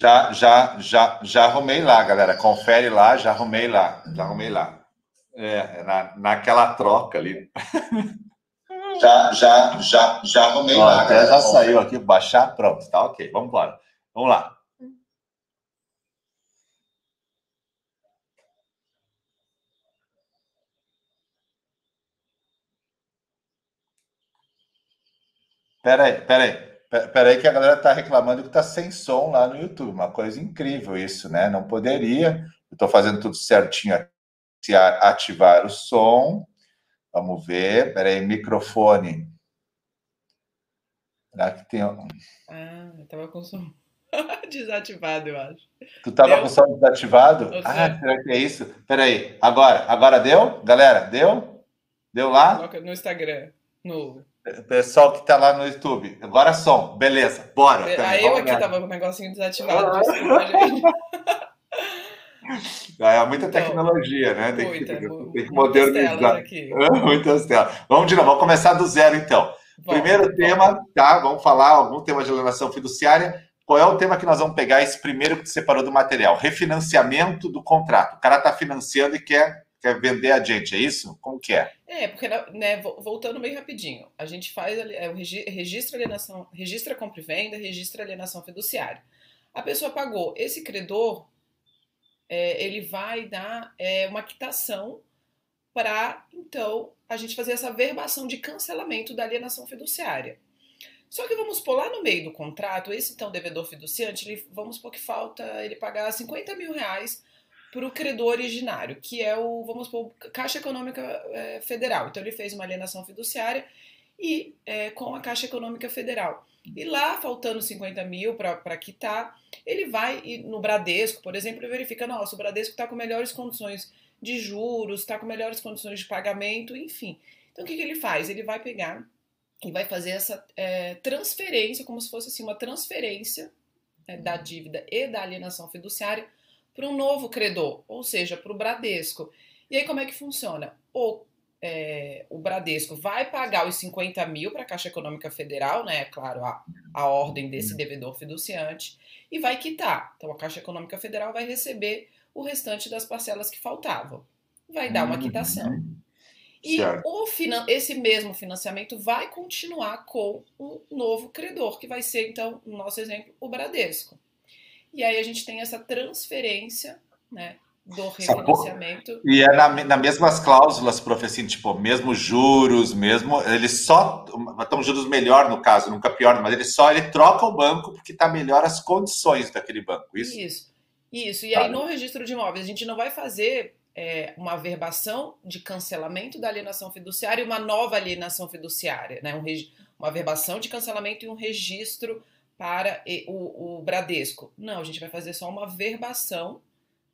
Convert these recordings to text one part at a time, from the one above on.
Já, já, já, já arrumei lá, galera. Confere lá, já arrumei lá. Já arrumei lá. É, na, naquela troca ali. Já, já, já, já arrumei Ó, lá. Até já saiu aqui, baixar, pronto, tá ok. Vamos embora. Vamos lá. Peraí, peraí. Peraí que a galera está reclamando que está sem som lá no YouTube. Uma coisa incrível isso, né? Não poderia. Eu estou fazendo tudo certinho aqui. Ativar o som. Vamos ver. Peraí, microfone. Será que tem. Ah, eu estava com som desativado, eu acho. Tu estava com o som desativado? Ah, será que é isso? Peraí. Agora, agora deu? Galera, deu? Deu lá? No Instagram, no Pessoal que está lá no YouTube, agora som, beleza, bora. Aí eu aqui tava com o negocinho desativado. é muita tecnologia, então, né? Tem, muita, que, tem que modernizar. Muitas telas. Vamos de novo, vamos começar do zero então. Bom, primeiro bom. tema, tá? Vamos falar algum tema de alienação fiduciária. Qual é o tema que nós vamos pegar? Esse primeiro que separou do material: refinanciamento do contrato. O cara está financiando e quer quer vender a gente, é isso? Como que é? É, porque, né, voltando bem rapidinho, a gente faz é, o registro alienação, registra compra e venda, registra alienação fiduciária. A pessoa pagou, esse credor, é, ele vai dar é, uma quitação para, então, a gente fazer essa verbação de cancelamento da alienação fiduciária. Só que vamos pôr lá no meio do contrato, esse então devedor fiduciante, ele, vamos pôr que falta ele pagar 50 mil reais para o credor originário, que é o, vamos supor, Caixa Econômica é, Federal. Então ele fez uma alienação fiduciária e é, com a Caixa Econômica Federal. E lá, faltando 50 mil para quitar, ele vai no Bradesco, por exemplo, e verifica, nossa, o Bradesco está com melhores condições de juros, está com melhores condições de pagamento, enfim. Então o que, que ele faz? Ele vai pegar e vai fazer essa é, transferência, como se fosse assim, uma transferência né, da dívida e da alienação fiduciária para um novo credor, ou seja, para o Bradesco. E aí como é que funciona? O, é, o Bradesco vai pagar os 50 mil para a Caixa Econômica Federal, né? É claro, a, a ordem desse uhum. devedor fiduciante, e vai quitar. Então a Caixa Econômica Federal vai receber o restante das parcelas que faltavam. Vai dar uma quitação. Uhum. E o, esse mesmo financiamento vai continuar com um novo credor, que vai ser, então, no nosso exemplo, o Bradesco. E aí a gente tem essa transferência, né? Do refinanciamento. E é na, na mesmas cláusulas, professor, assim, tipo, mesmo juros, mesmo. Ele só. Estão juros melhor no caso, nunca pior, mas ele só ele troca o banco porque está melhor as condições daquele banco. Isso? Isso. Isso. E tá. aí no registro de imóveis, a gente não vai fazer é, uma verbação de cancelamento da alienação fiduciária e uma nova alienação fiduciária, né? Um, uma verbação de cancelamento e um registro para o, o Bradesco. Não, a gente vai fazer só uma verbação,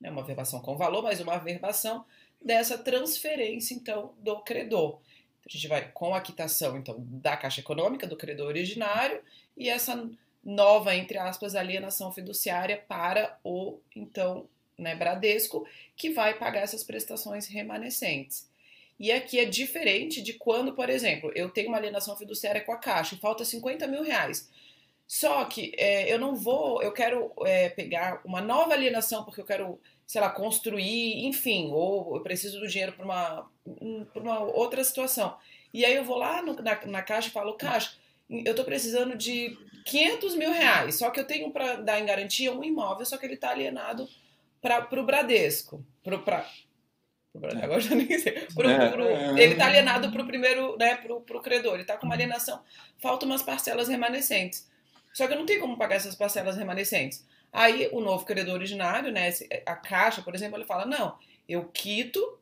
né, uma verbação com valor, mas uma verbação dessa transferência, então, do credor. Então, a gente vai com a quitação, então, da Caixa Econômica, do credor originário, e essa nova, entre aspas, alienação fiduciária para o, então, né, Bradesco, que vai pagar essas prestações remanescentes. E aqui é diferente de quando, por exemplo, eu tenho uma alienação fiduciária com a Caixa e falta 50 mil reais. Só que é, eu não vou, eu quero é, pegar uma nova alienação porque eu quero, sei lá, construir, enfim, ou eu preciso do dinheiro para uma, uma outra situação. E aí eu vou lá no, na, na caixa e falo, caixa, eu estou precisando de 500 mil reais, só que eu tenho para dar em garantia um imóvel, só que ele está alienado para o Bradesco. Pro, pra, é. Agora já nem sei. Pro, é, pro, é, ele está alienado para o primeiro, né, para o credor. Ele está com uma alienação. Faltam umas parcelas remanescentes. Só que eu não tenho como pagar essas parcelas remanescentes. Aí o novo credor originário, né, a Caixa, por exemplo, ele fala: não, eu quito,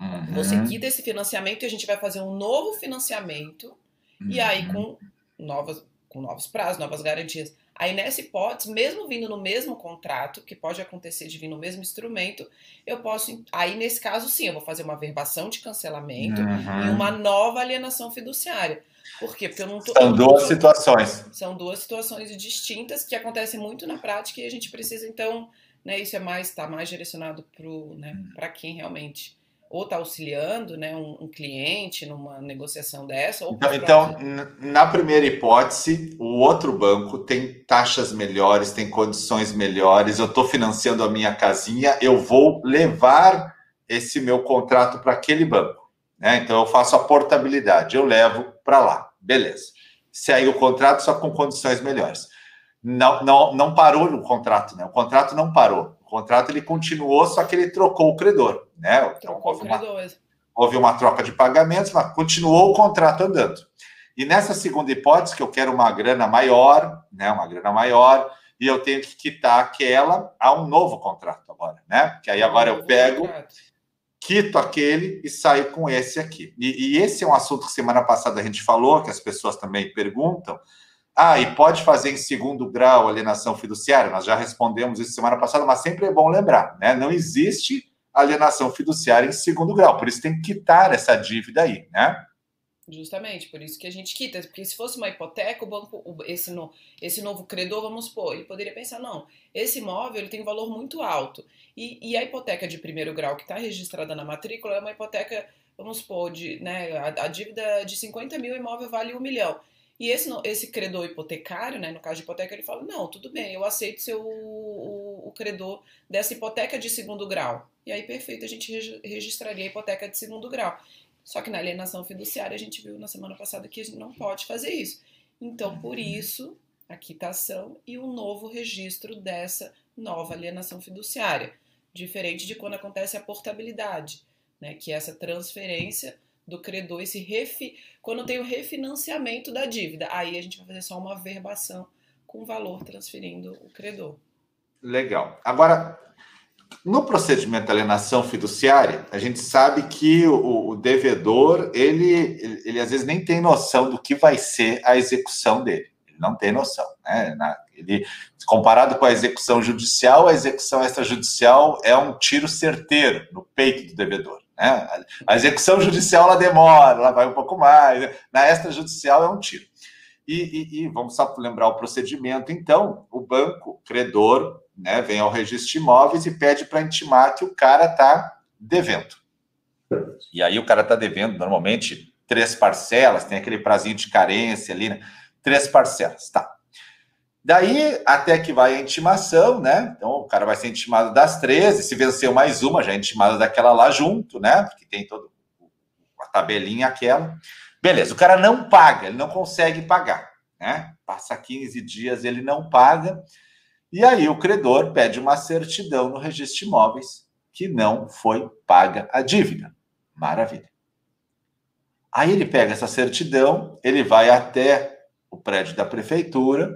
uhum. você quita esse financiamento e a gente vai fazer um novo financiamento, uhum. e aí com novas, com novos prazos, novas garantias. Aí nessa hipótese, mesmo vindo no mesmo contrato, que pode acontecer de vir no mesmo instrumento, eu posso. Aí nesse caso, sim, eu vou fazer uma verbação de cancelamento uhum. e uma nova alienação fiduciária. Por quê? Porque eu não tô. São duas situações. São duas situações distintas que acontecem muito na prática e a gente precisa, então, né, isso é mais, está mais direcionado para né, hum. quem realmente ou está auxiliando né, um, um, cliente numa negociação dessa. então, então na primeira hipótese, o outro banco tem taxas melhores, tem condições melhores, eu estou financiando a minha casinha, eu vou levar esse meu contrato para aquele banco. Né? Então, eu faço a portabilidade, eu levo para lá. Beleza. Se aí o contrato só com condições melhores. Não, não, não parou o contrato, né? O contrato não parou. O contrato ele continuou, só que ele trocou o credor. Né? Então, houve, uma, houve uma troca de pagamentos, mas continuou o contrato andando. E nessa segunda hipótese, que eu quero uma grana maior, né, uma grana maior, e eu tenho que quitar aquela a um novo contrato agora, né? Que aí agora eu pego, quito aquele e saio com esse aqui. E, e, esse é um assunto que semana passada a gente falou, que as pessoas também perguntam. Ah, e pode fazer em segundo grau alienação fiduciária? Nós já respondemos isso semana passada, mas sempre é bom lembrar, né? Não existe alienação fiduciária em segundo grau. Por isso tem que quitar essa dívida aí, né? Justamente, por isso que a gente quita. Porque se fosse uma hipoteca, o banco, esse, no, esse novo credor, vamos supor, ele poderia pensar, não, esse imóvel ele tem valor muito alto. E, e a hipoteca de primeiro grau que está registrada na matrícula é uma hipoteca, vamos supor, de, né, a, a dívida de 50 mil, o imóvel vale um milhão. E esse, esse credor hipotecário, né, no caso de hipoteca, ele fala: não, tudo bem, eu aceito ser o, o, o credor dessa hipoteca de segundo grau. E aí, perfeito, a gente registraria a hipoteca de segundo grau. Só que na alienação fiduciária, a gente viu na semana passada que a gente não pode fazer isso. Então, por uhum. isso, a quitação e o um novo registro dessa nova alienação fiduciária. Diferente de quando acontece a portabilidade, né, que é essa transferência do credor, esse refi... quando tem o refinanciamento da dívida, aí a gente vai fazer só uma verbação com o valor transferindo o credor. Legal. Agora, no procedimento de alienação fiduciária, a gente sabe que o, o devedor, ele, ele, às vezes nem tem noção do que vai ser a execução dele. Ele não tem noção. Né? Na, ele, comparado com a execução judicial, a execução extrajudicial é um tiro certeiro no peito do devedor. Né? A execução judicial ela demora, ela vai um pouco mais. Né? Na extrajudicial é um tiro. E, e, e, vamos só lembrar o procedimento. Então, o banco credor né, vem ao registro de imóveis e pede para intimar que o cara está devendo. E aí o cara está devendo normalmente três parcelas, tem aquele prazinho de carência ali, né? Três parcelas, tá. Daí, até que vai a intimação, né? Então, o cara vai ser intimado das 13, se venceu mais uma, já é intimado daquela lá junto, né? Porque tem toda a tabelinha aquela. Beleza, o cara não paga, ele não consegue pagar, né? Passa 15 dias, ele não paga. E aí o credor pede uma certidão no registro de imóveis que não foi paga a dívida. Maravilha. Aí ele pega essa certidão, ele vai até o prédio da prefeitura,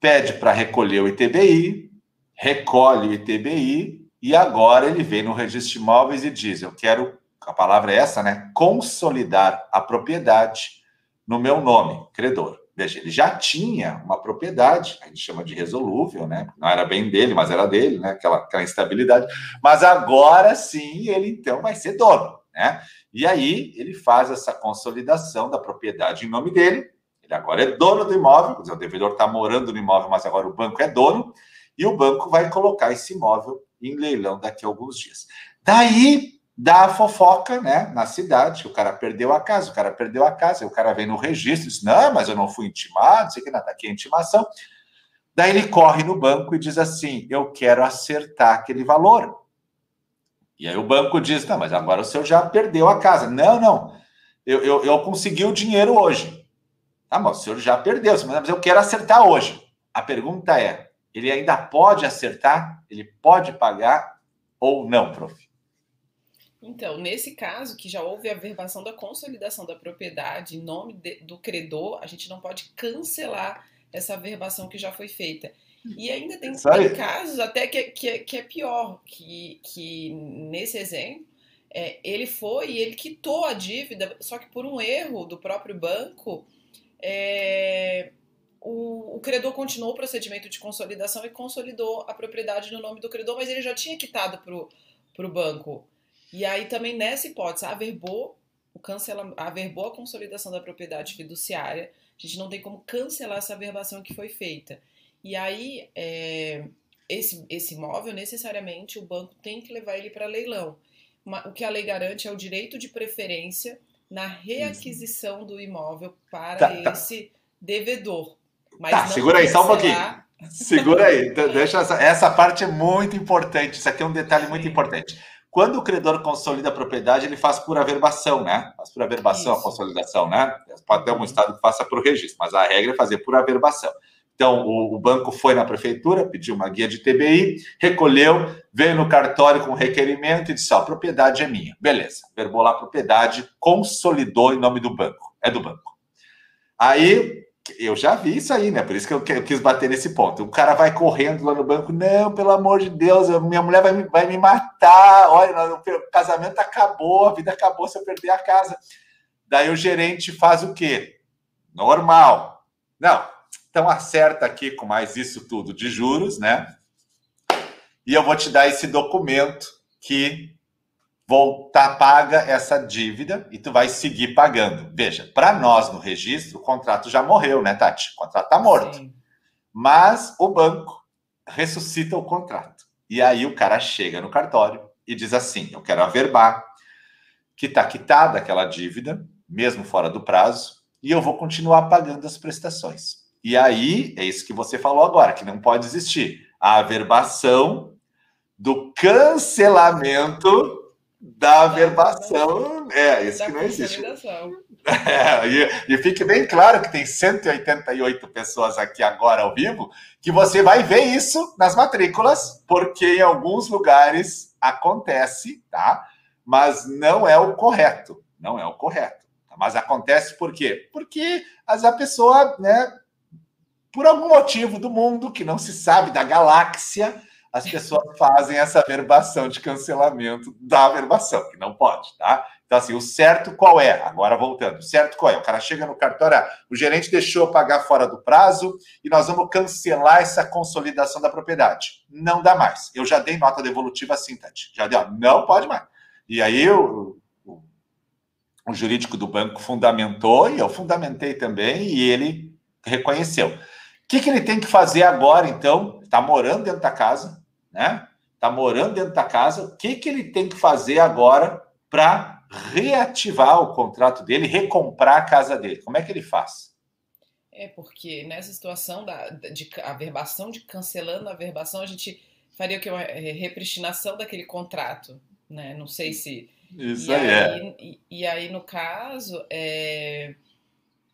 pede para recolher o ITBI, recolhe o ITBI e agora ele vem no registro de imóveis e diz: Eu quero, a palavra é essa, né? Consolidar a propriedade no meu nome, credor. Ele já tinha uma propriedade, a gente chama de resolúvel, né? Não era bem dele, mas era dele, né? Aquela, aquela instabilidade. Mas agora sim, ele então vai ser dono, né? E aí ele faz essa consolidação da propriedade em nome dele, ele agora é dono do imóvel, quer dizer, o devedor está morando no imóvel, mas agora o banco é dono, e o banco vai colocar esse imóvel em leilão daqui a alguns dias. Daí dá a fofoca, né, na cidade, que o cara perdeu a casa, o cara perdeu a casa, o cara vem no registro diz, não, mas eu não fui intimado, não sei que, nada, aqui é intimação. Daí ele corre no banco e diz assim, eu quero acertar aquele valor. E aí o banco diz, não, mas agora o senhor já perdeu a casa. Não, não, eu, eu, eu consegui o dinheiro hoje. Ah, mas o senhor já perdeu, mas eu quero acertar hoje. A pergunta é: ele ainda pode acertar? Ele pode pagar ou não, prof? Então, nesse caso, que já houve a verbação da consolidação da propriedade em nome de, do credor, a gente não pode cancelar essa verbação que já foi feita. E ainda tem, tem casos até que, que, que, é pior, que, que nesse exemplo, é, ele foi e ele quitou a dívida, só que por um erro do próprio banco, é, o, o, credor continuou o procedimento de consolidação e consolidou a propriedade no nome do credor, mas ele já tinha quitado para o banco. E aí também nessa hipótese, averbou, o cancela, averbou a consolidação da propriedade fiduciária, a gente não tem como cancelar essa averbação que foi feita. E aí, é, esse, esse imóvel, necessariamente, o banco tem que levar ele para leilão. o que a lei garante é o direito de preferência na reaquisição do imóvel para tá, tá. esse tá. devedor. Mas tá, segura aí, só um pouquinho. Segura aí, deixa essa, essa parte é muito importante. Isso aqui é um detalhe muito importante. Quando o credor consolida a propriedade, ele faz por averbação, né? Faz por averbação Isso. a consolidação, né? Pode ter um estado que faça por registro, mas a regra é fazer por averbação. Então, o, o, banco foi na prefeitura, pediu uma guia de TBI, recolheu, veio no cartório com requerimento e disse: Ó, a propriedade é minha. Beleza, verbou lá a propriedade, consolidou em nome do banco. É do banco. Aí, eu já vi isso aí, né? Por isso que eu, eu quis bater nesse ponto. O cara vai correndo lá no banco: Não, pelo amor de Deus, minha mulher vai me, vai me matar. Olha, o casamento acabou, a vida acabou se eu perder a casa. Daí o gerente faz o quê? Normal. Não, então acerta aqui com mais isso tudo de juros, né? E eu vou te dar esse documento que voltar paga essa dívida e tu vai seguir pagando. Veja, para nós no registro, o contrato já morreu, né, Tati? O contrato está morto. Sim. Mas o banco ressuscita o contrato. E aí o cara chega no cartório e diz assim: "Eu quero averbar que está quitada aquela dívida, mesmo fora do prazo, e eu vou continuar pagando as prestações." E aí, é isso que você falou agora, que não pode existir a averbação do cancelamento da averbação. É, isso que não existe. É, e, e fique bem claro que tem 188 pessoas aqui agora ao vivo, que você vai ver isso nas matrículas, porque em alguns lugares acontece, tá? Mas não é o correto. Não é o correto. Mas acontece por quê? Porque as, a pessoa, né, por algum motivo do mundo que não se sabe, da galáxia, as pessoas fazem essa verbação de cancelamento da verbação, que não pode, tá? Então, assim, o certo qual é? Agora voltando, o certo qual é? O cara chega no cartório, ah, o gerente deixou pagar fora do prazo e nós vamos cancelar essa consolidação da propriedade. Não dá mais. Eu já dei nota devolutiva assim, Tati. Já deu, não pode mais. E aí o, o, o jurídico do banco fundamentou e eu fundamentei também e ele reconheceu que, que ele tem que fazer agora, então? Está morando dentro da casa, né? Está morando dentro da casa. O que, que ele tem que fazer agora para reativar o contrato dele, recomprar a casa dele? Como é que ele faz? É porque nessa situação da de averbação, de cancelando a averbação, a gente faria o que? Uma é, repristinação daquele contrato, né? Não sei se. Isso e aí, é. aí é. E, e, aí, no caso, é,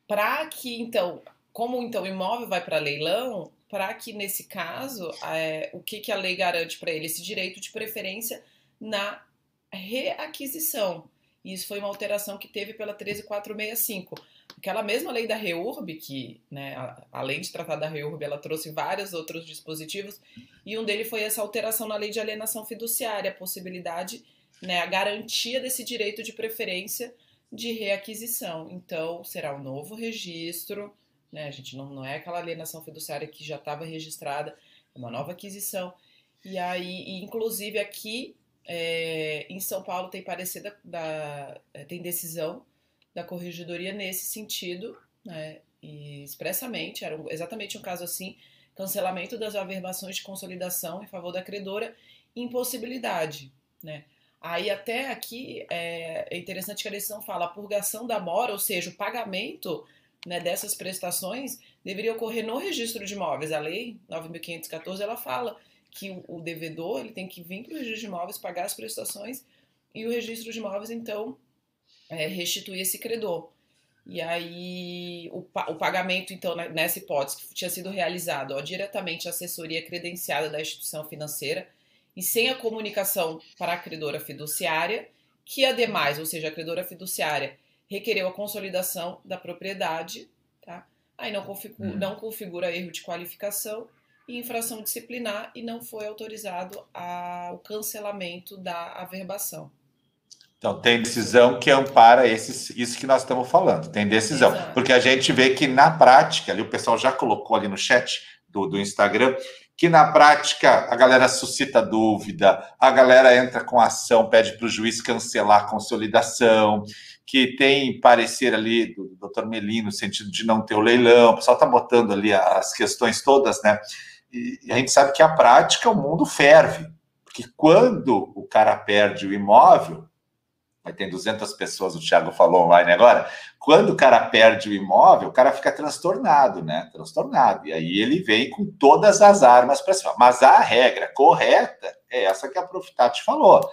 para que, então, como então o imóvel vai para leilão, para que nesse caso, é, o que, que a lei garante para ele? Esse direito de preferência na reaquisição. E isso foi uma alteração que teve pela 13465. Aquela mesma lei da REURB, que, né, além de tratar da REURB, ela trouxe vários outros dispositivos, e um deles foi essa alteração na lei de alienação fiduciária, a possibilidade, né, a garantia desse direito de preferência de reaquisição. Então, será um novo registro, né? A gente não, não é aquela alienação fiduciária que já estava registrada, é uma nova aquisição. E aí, e inclusive aqui é, em São Paulo tem parecer da, da, é, tem decisão da corregedoria nesse sentido, né? E expressamente, era um, exatamente um caso assim, cancelamento das averbações de consolidação em favor da credora, impossibilidade, né? Aí até aqui é, é interessante que a decisão fala a purgação da mora, ou seja, o pagamento né, dessas prestações deveria ocorrer no registro de imóveis. A lei 9.514 ela fala que o, devedor ele tem que vir para o registro de imóveis, pagar as prestações e o registro de imóveis então é, restituir esse credor. E aí o, o pagamento então nessa hipótese que tinha sido realizado ó, diretamente à assessoria credenciada da instituição financeira e sem a comunicação para a credora fiduciária, que ademais, ou seja, a credora fiduciária requereu a consolidação da propriedade, tá? Aí não configura, hum. não configura erro de qualificação e infração disciplinar e não foi autorizado a, o cancelamento da averbação. Então, tem decisão que ampara esses, isso que nós estamos falando. Tem decisão. Exato. Porque a gente vê que na prática, ali o pessoal já colocou ali no chat do, do Instagram, que na prática a galera suscita dúvida, a galera entra com ação, pede para o juiz cancelar a consolidação, que tem parecer ali do, do Dr. Melino, no sentido de não ter o leilão, o pessoal está botando ali as questões todas, né? E, e, a gente sabe que a prática, o mundo ferve, Porque quando o cara perde o imóvel, vai ter 200 pessoas, o Thiago falou online agora, quando o cara perde o imóvel, o cara fica transtornado, né? Transtornado. E aí ele vem com todas as armas para cima. Mas a regra correta é essa que a Profitati falou.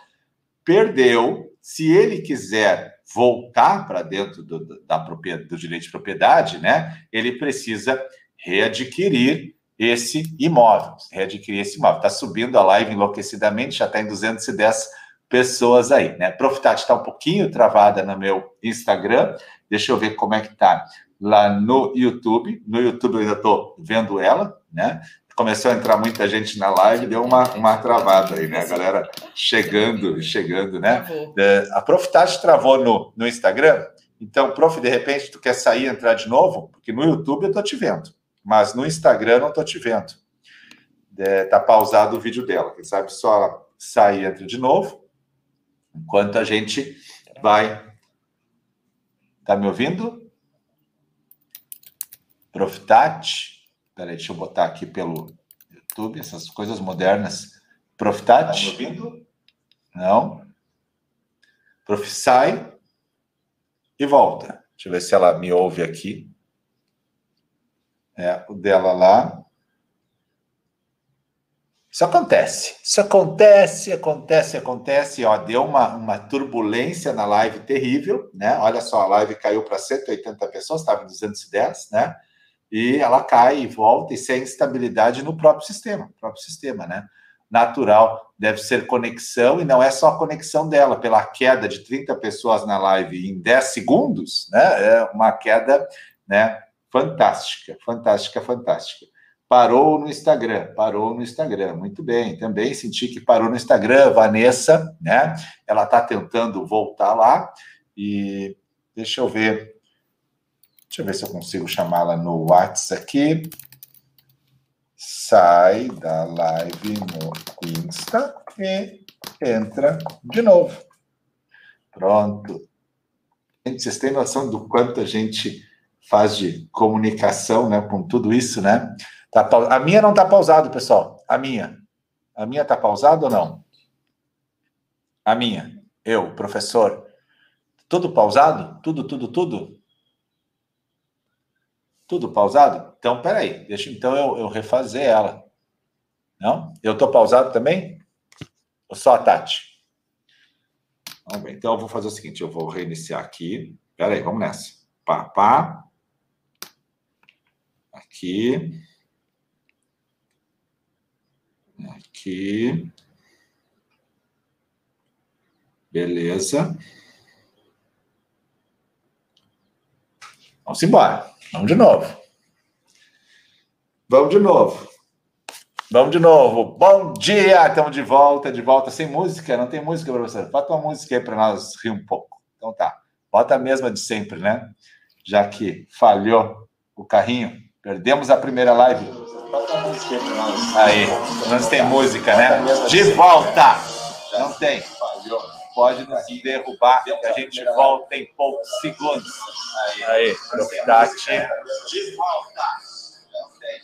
Perdeu, se ele quiser voltar para dentro do, da do direito de propriedade, né? Ele precisa readquirir esse imóvel, readquirir esse imóvel. Está subindo a live enlouquecidamente, já está em 210 pessoas aí, né? Profitat está um pouquinho travada no meu Instagram. Deixa eu ver como é que tá lá no YouTube. No YouTube eu ainda estou vendo ela, né? Começou a entrar muita gente na live, deu uma, uma travada aí, né? A galera chegando, chegando, né? É, a Profitat travou no, no Instagram. Então, Prof, de repente, tu quer sair e entrar de novo? Porque no YouTube eu tô te vendo, mas no Instagram eu não tô te vendo. É, tá pausado o vídeo dela. Quem sabe só sair e entra de novo enquanto a gente vai. Tá me ouvindo? Profitat. Peraí, deixa eu botar aqui pelo YouTube, essas coisas modernas. Profitat. Tá me ouvindo? Não. Profissai e volta. Deixa eu ver se ela me ouve aqui. É, o dela lá. Isso acontece. Isso acontece, acontece, acontece. Ó, deu uma, uma turbulência na live terrível, né? Olha só, a live caiu para 180 pessoas, estava em 210, né? E ela cai e volta e sem instabilidade no próprio sistema, próprio sistema, né? Natural, deve ser conexão e não é só a conexão dela, pela queda de 30 pessoas na live em 10 segundos, né? É uma queda, né? Fantástica, fantástica, fantástica. Parou no Instagram, parou no Instagram, muito bem. Também senti que parou no Instagram, Vanessa, né? Ela está tentando voltar lá e deixa eu ver, deixa eu ver se eu consigo chamá-la no WhatsApp aqui. Sai da live no Insta e entra de novo. Pronto. Gente, vocês têm noção do quanto a gente faz de comunicação, né, com tudo isso, né? Tá, a minha não está pausado, pessoal. A minha. A minha está pausada ou não? A minha. Eu, professor. Tudo pausado? Tudo, tudo, tudo? Tudo pausado? Então, peraí. Deixa então eu, eu refazer ela. Não? Eu estou pausado também? Ou só a Tati? Vamos ver. Então, eu vou fazer o seguinte. Eu vou reiniciar aqui. Peraí, vamos nessa. Pá, pá. Aqui. Aqui. Beleza. Vamos embora. Vamos de novo. Vamos de novo. Vamos de novo. Bom dia! Estamos de volta, de volta sem música. Não tem música, professor? Bota uma música aí para nós rir um pouco. Então tá. Bota a mesma de sempre, né? Já que falhou o carrinho. Perdemos a primeira live. Aí, não tem música, né? De volta! Não tem. Pode nos derrubar, que a gente volta em poucos segundos. Aí, Profitati. De volta! Não tem.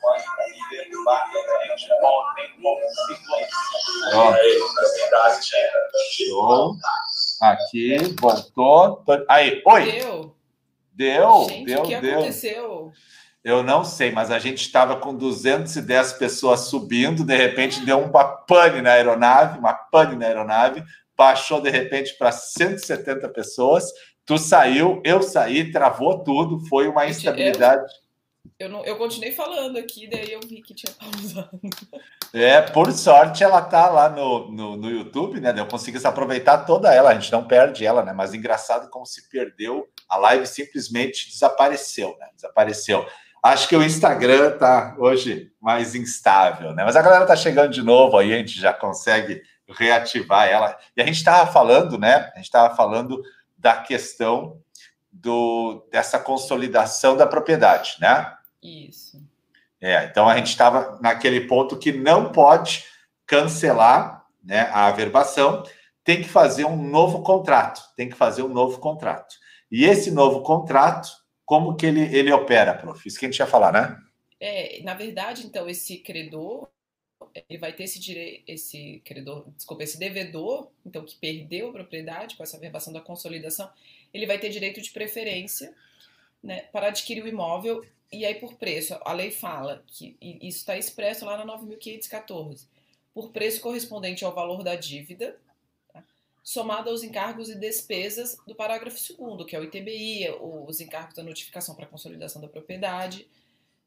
Pode nos derrubar, que a gente volta em poucos segundos. Aí, Profitati. Show. Aqui, voltou. Aí, oi! Deu. Deu, Gente, deu, o que deu. aconteceu? Eu não sei, mas a gente estava com 210 pessoas subindo, de repente deu uma pane na aeronave, uma pane na aeronave, baixou de repente para 170 pessoas. Tu saiu, eu saí, travou tudo, foi uma instabilidade. Eu, eu, não, eu continuei falando aqui, daí eu vi que tinha pausado. É, por sorte ela tá lá no, no, no YouTube, né? Eu consegui aproveitar toda ela, a gente não perde ela, né? Mas engraçado como se perdeu, a live simplesmente desapareceu, né? Desapareceu. Acho que o Instagram está hoje mais instável, né? Mas a galera está chegando de novo aí, a gente já consegue reativar ela. E a gente estava falando, né? A gente estava falando da questão do, dessa consolidação da propriedade, né? Isso. É, então a gente estava naquele ponto que não pode cancelar né, a averbação, tem que fazer um novo contrato, tem que fazer um novo contrato. E esse novo contrato como que ele, ele opera, prof? Isso que a gente ia falar, né? É, na verdade, então, esse credor, ele vai ter esse direito, esse credor, desculpa, esse devedor, então que perdeu a propriedade com essa verbação da consolidação, ele vai ter direito de preferência né, para adquirir o imóvel e aí por preço. A lei fala que isso está expresso lá na 9.514, por preço correspondente ao valor da dívida, somado aos encargos e despesas do parágrafo 2 que é o ITBI, os encargos da notificação para consolidação da propriedade,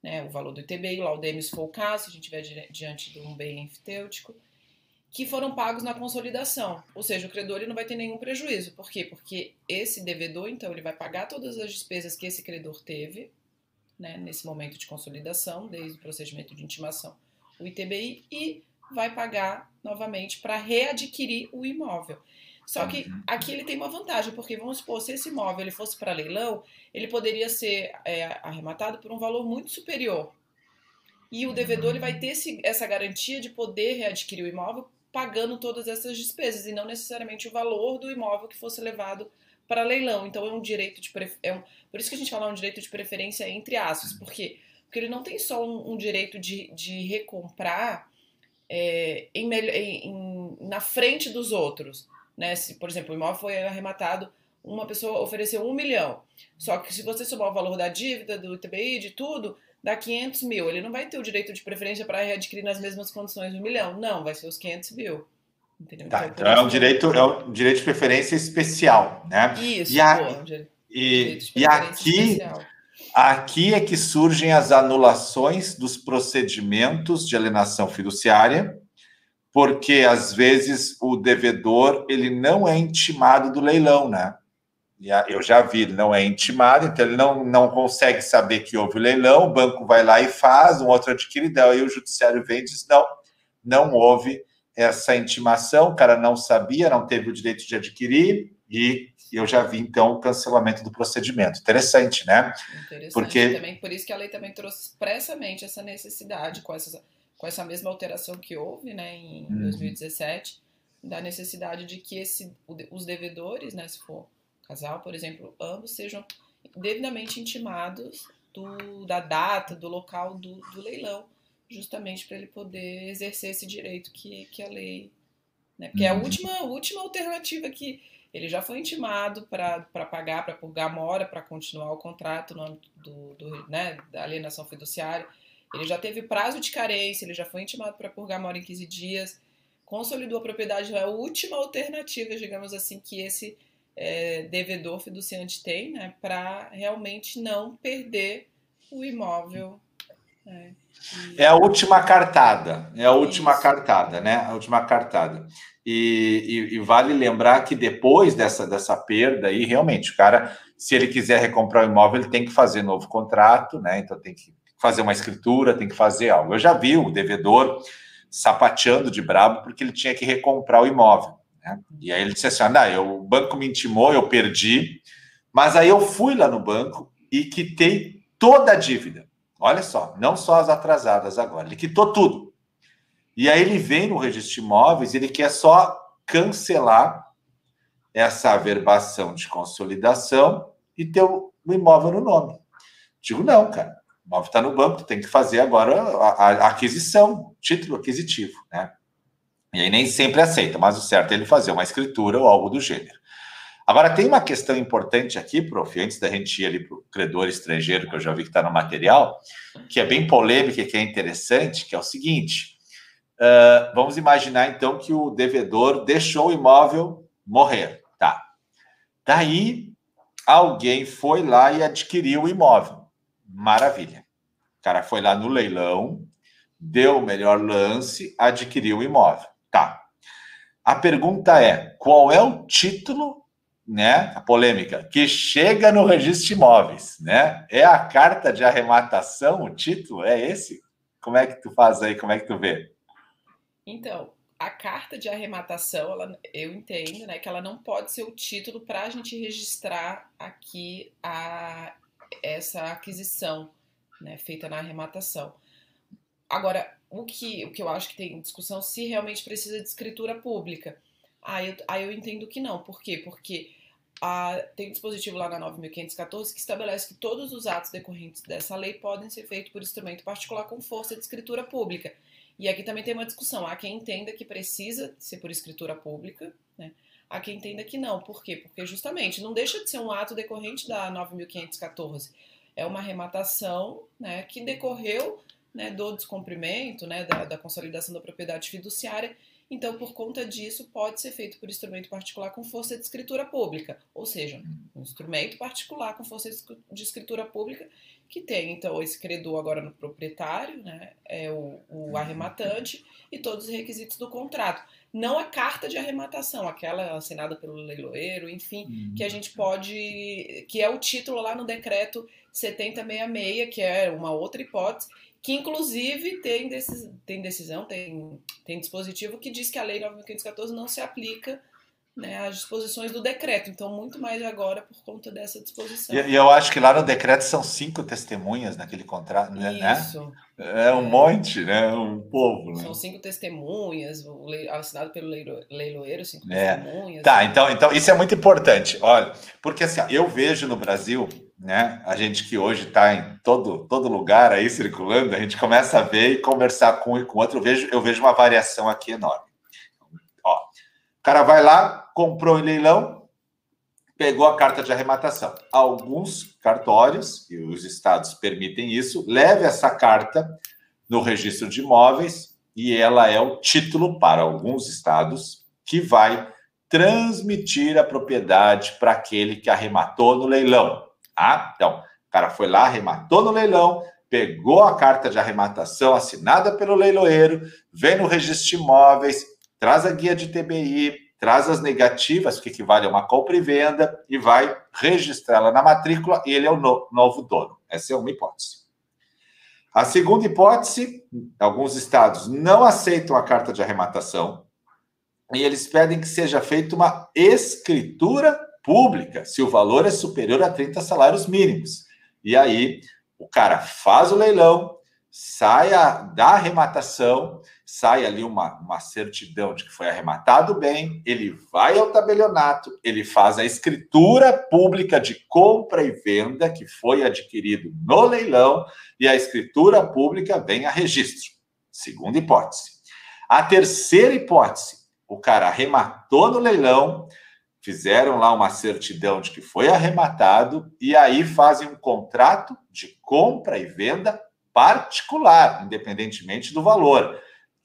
né, o valor do ITBI, o laudêmio se for o caso, se a gente estiver diante de um bem enfitêutico, que foram pagos na consolidação. Ou seja, o credor ele não vai ter nenhum prejuízo. Por quê? Porque esse devedor, então, ele vai pagar todas as despesas que esse credor teve, né, nesse momento de consolidação, desde o procedimento de intimação, o ITBI, e vai pagar novamente para readquirir o imóvel. Só que uhum. aqui ele tem uma vantagem, porque vamos supor, se esse imóvel ele fosse para leilão, ele poderia ser é, arrematado por um valor muito superior. E o devedor ele vai ter esse, essa garantia de poder readquirir o imóvel pagando todas essas despesas e não necessariamente o valor do imóvel que fosse levado para leilão. Então é um direito de é um... por isso que a gente fala um direito de preferência entre aspas, porque porque ele não tem só um, um direito de, de recomprar é, em, em, na frente dos outros, né? Se, por exemplo, o imóvel foi arrematado, uma pessoa ofereceu um milhão. Só que se você somar o valor da dívida, do ITBI, de tudo, dá 500 mil. Ele não vai ter o direito de preferência para readquirir nas mesmas condições um milhão. Não, vai ser os 500 mil. Entendeu? Tá, então, então é um direito, é um direito de preferência especial, né? Isso, e, a, pô, e, e aqui, especial. aqui é que surgem as anulações dos procedimentos de alienação fiduciária porque às vezes o devedor ele não é intimado do leilão, né? Eu já vi, ele não é intimado, então ele não, não consegue saber que houve o leilão, o banco vai lá e faz, um outro adquire, aí o judiciário vem e diz, não, não houve essa intimação, o cara não sabia, não teve o direito de adquirir, e eu já vi, então, o cancelamento do procedimento. Interessante, né? Interessante Porque... também, por isso que a lei também trouxe expressamente essa necessidade com essas com essa mesma alteração que houve né, em uhum. 2017, da necessidade de que esse, os devedores, né, se for casal, por exemplo, ambos sejam devidamente intimados do, da data, do local do, do leilão, justamente para ele poder exercer esse direito que, que a lei. Né, porque é a uhum. última, última alternativa que ele já foi intimado para pagar, para purgar mora, para continuar o contrato no âmbito do, do, né, da alienação fiduciária ele já teve prazo de carência, ele já foi intimado para purgar mora em 15 dias, consolidou a propriedade, é a última alternativa, digamos assim, que esse é, devedor fiduciante tem, né, para realmente não perder o imóvel. Né, e... É a última cartada, é a última Isso. cartada, né? A última cartada. E, e, e, vale lembrar que depois dessa, dessa perda aí, realmente, o cara, se ele quiser recomprar o imóvel, ele tem que fazer novo contrato, né? Então tem que fazer uma escritura, tem que fazer algo. Eu já vi o devedor sapateando de brabo porque ele tinha que recomprar o imóvel. Né? E aí ele disse assim: ah, eu, o banco me intimou, eu perdi, mas aí eu fui lá no banco e quitei toda a dívida. Olha só, não só as atrasadas agora, ele quitou tudo. E aí ele vem no registro de imóveis, ele quer só cancelar essa averbação de consolidação e ter o imóvel no nome. Digo, não, cara imóvel está no banco, tem que fazer agora a, a, aquisição, título aquisitivo, né? E aí nem sempre aceita, mas o certo é ele fazer uma escritura ou algo do gênero. Agora, tem uma questão importante aqui, prof, antes da gente ir ali para o credor estrangeiro, que eu já vi que está no material, que é bem polêmica e que é interessante, que é o seguinte: uh, vamos imaginar então que o devedor deixou o imóvel morrer, tá? Daí alguém foi lá e adquiriu o imóvel. Maravilha. O cara foi lá no leilão, deu o melhor lance, adquiriu o imóvel. Tá. A pergunta é: qual é o título, né? A polêmica, que chega no registro de imóveis, né? É a carta de arrematação, o título? É esse? Como é que tu faz aí? Como é que tu vê? Então, a carta de arrematação, ela, eu entendo, né, que ela não pode ser o título para a gente registrar aqui a essa aquisição né, feita na arrematação. Agora, o que, o que eu acho que tem discussão se realmente precisa de escritura pública. Aí eu, aí eu entendo que não. Por quê? Porque a, tem um dispositivo lá na 9.514 que estabelece que todos os atos decorrentes dessa lei podem ser feitos por instrumento particular com força de escritura pública. E aqui também tem uma discussão. Há quem entenda que precisa ser por escritura pública, né? Há quem entenda que não. Por quê? Porque justamente não deixa de ser um ato decorrente da 9.514. É uma arrematação né, que decorreu né, do descumprimento, né, da, da consolidação da propriedade fiduciária então, por conta disso, pode ser feito por instrumento particular com força de escritura pública, ou seja, um instrumento particular com força de escritura pública que tem, então, esse credor agora no proprietário, né, é o, o arrematante e todos os requisitos do contrato. Não a carta de arrematação, aquela assinada pelo leiloeiro, enfim, uhum. que a gente pode, que é o título lá no decreto 7066, que é uma outra hipótese, que inclusive tem, decis, tem decisão, tem, tem dispositivo que diz que a Lei 9.514 não se aplica né, às disposições do decreto. Então, muito mais agora por conta dessa disposição. E, eu acho que lá no decreto são cinco testemunhas naquele contrato, né? né? Isso. É um monte, né? Um povo. Né? São cinco testemunhas, assinado pelo leiloeiro, cinco é. testemunhas. Tá, então, então isso é muito importante. Olha, porque assim, eu vejo no Brasil né? A gente que hoje está em todo, todo lugar aí circulando, a gente começa a ver e conversar com um e com outro. Eu vejo, eu vejo uma variação aqui enorme. O cara vai lá, comprou em leilão, pegou a carta de arrematação. Alguns cartórios, e os estados permitem isso, leve essa carta no registro de imóveis e ela é o título para alguns estados que vai transmitir a propriedade para aquele que arrematou no leilão. Tá? Então, o cara foi lá, arrematou no leilão, pegou a carta de arrematação assinada pelo leiloeiro, vem no registro de imóveis, traz a guia de TBI, traz as negativas, que equivale a uma compra e venda, e vai registrá-la na matrícula, ele é o no, novo dono. Essa é uma hipótese. A segunda hipótese, alguns estados não aceitam a carta de arrematação, e eles pedem que seja feita uma escritura pública se o valor é superior a 30 salários mínimos. E aí o cara faz o leilão, sai a, da arrematação, sai ali uma, uma certidão de que foi arrematado bem, ele vai ao tabelionato, ele faz a escritura pública de compra e venda que foi adquirido no leilão e a escritura pública vem a registro. Segunda hipótese. A terceira hipótese, o cara arrematou no leilão, fizeram lá uma certidão de que foi arrematado e aí fazem um contrato de compra e venda particular, independentemente do valor.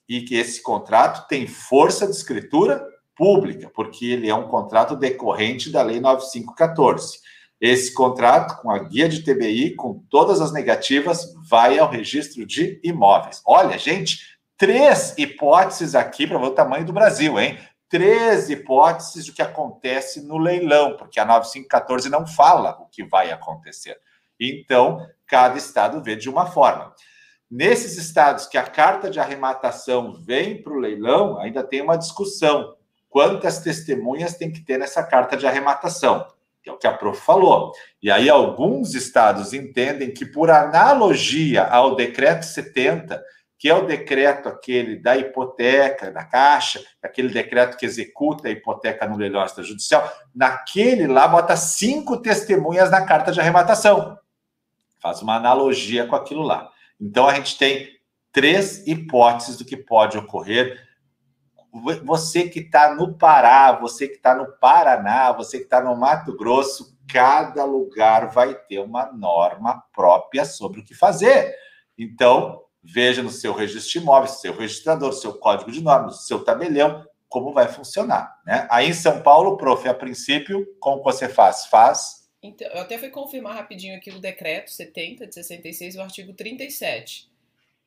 E que esse contrato tem força de escritura pública, porque ele é um contrato decorrente da Lei 9514. Esse contrato, com a guia de TBI, com todas as negativas, vai ao registro de imóveis. Olha, gente, três hipóteses aqui para o tamanho do Brasil, hein? três hipóteses do que acontece no leilão, porque a 9514 não fala o que vai acontecer. Então, cada estado vê de uma forma. Nesses estados que a carta de arrematação vem para o leilão, ainda tem uma discussão. Quantas testemunhas tem que ter nessa carta de arrematação? Que é o que a prof falou. E aí, alguns estados entendem que, por analogia ao decreto 70, que é o decreto aquele da hipoteca, da Caixa, aquele decreto que executa a hipoteca no leilão extrajudicial, naquele lá bota cinco testemunhas na carta de arrematação. Faz uma analogia com aquilo lá. Então a gente tem três hipóteses do que pode ocorrer. Você que está no Pará, você que está no Paraná, você que está no Mato Grosso, cada lugar vai ter uma norma própria sobre o que fazer. Então, veja no seu registro de imóveis, seu registrador, seu código de normas, seu tabelião, como vai funcionar. Né? Aí em São Paulo, prof, a princípio, como você faz? Faz. Então, eu até fui confirmar rapidinho aqui o decreto 70 de 66 o artigo 37.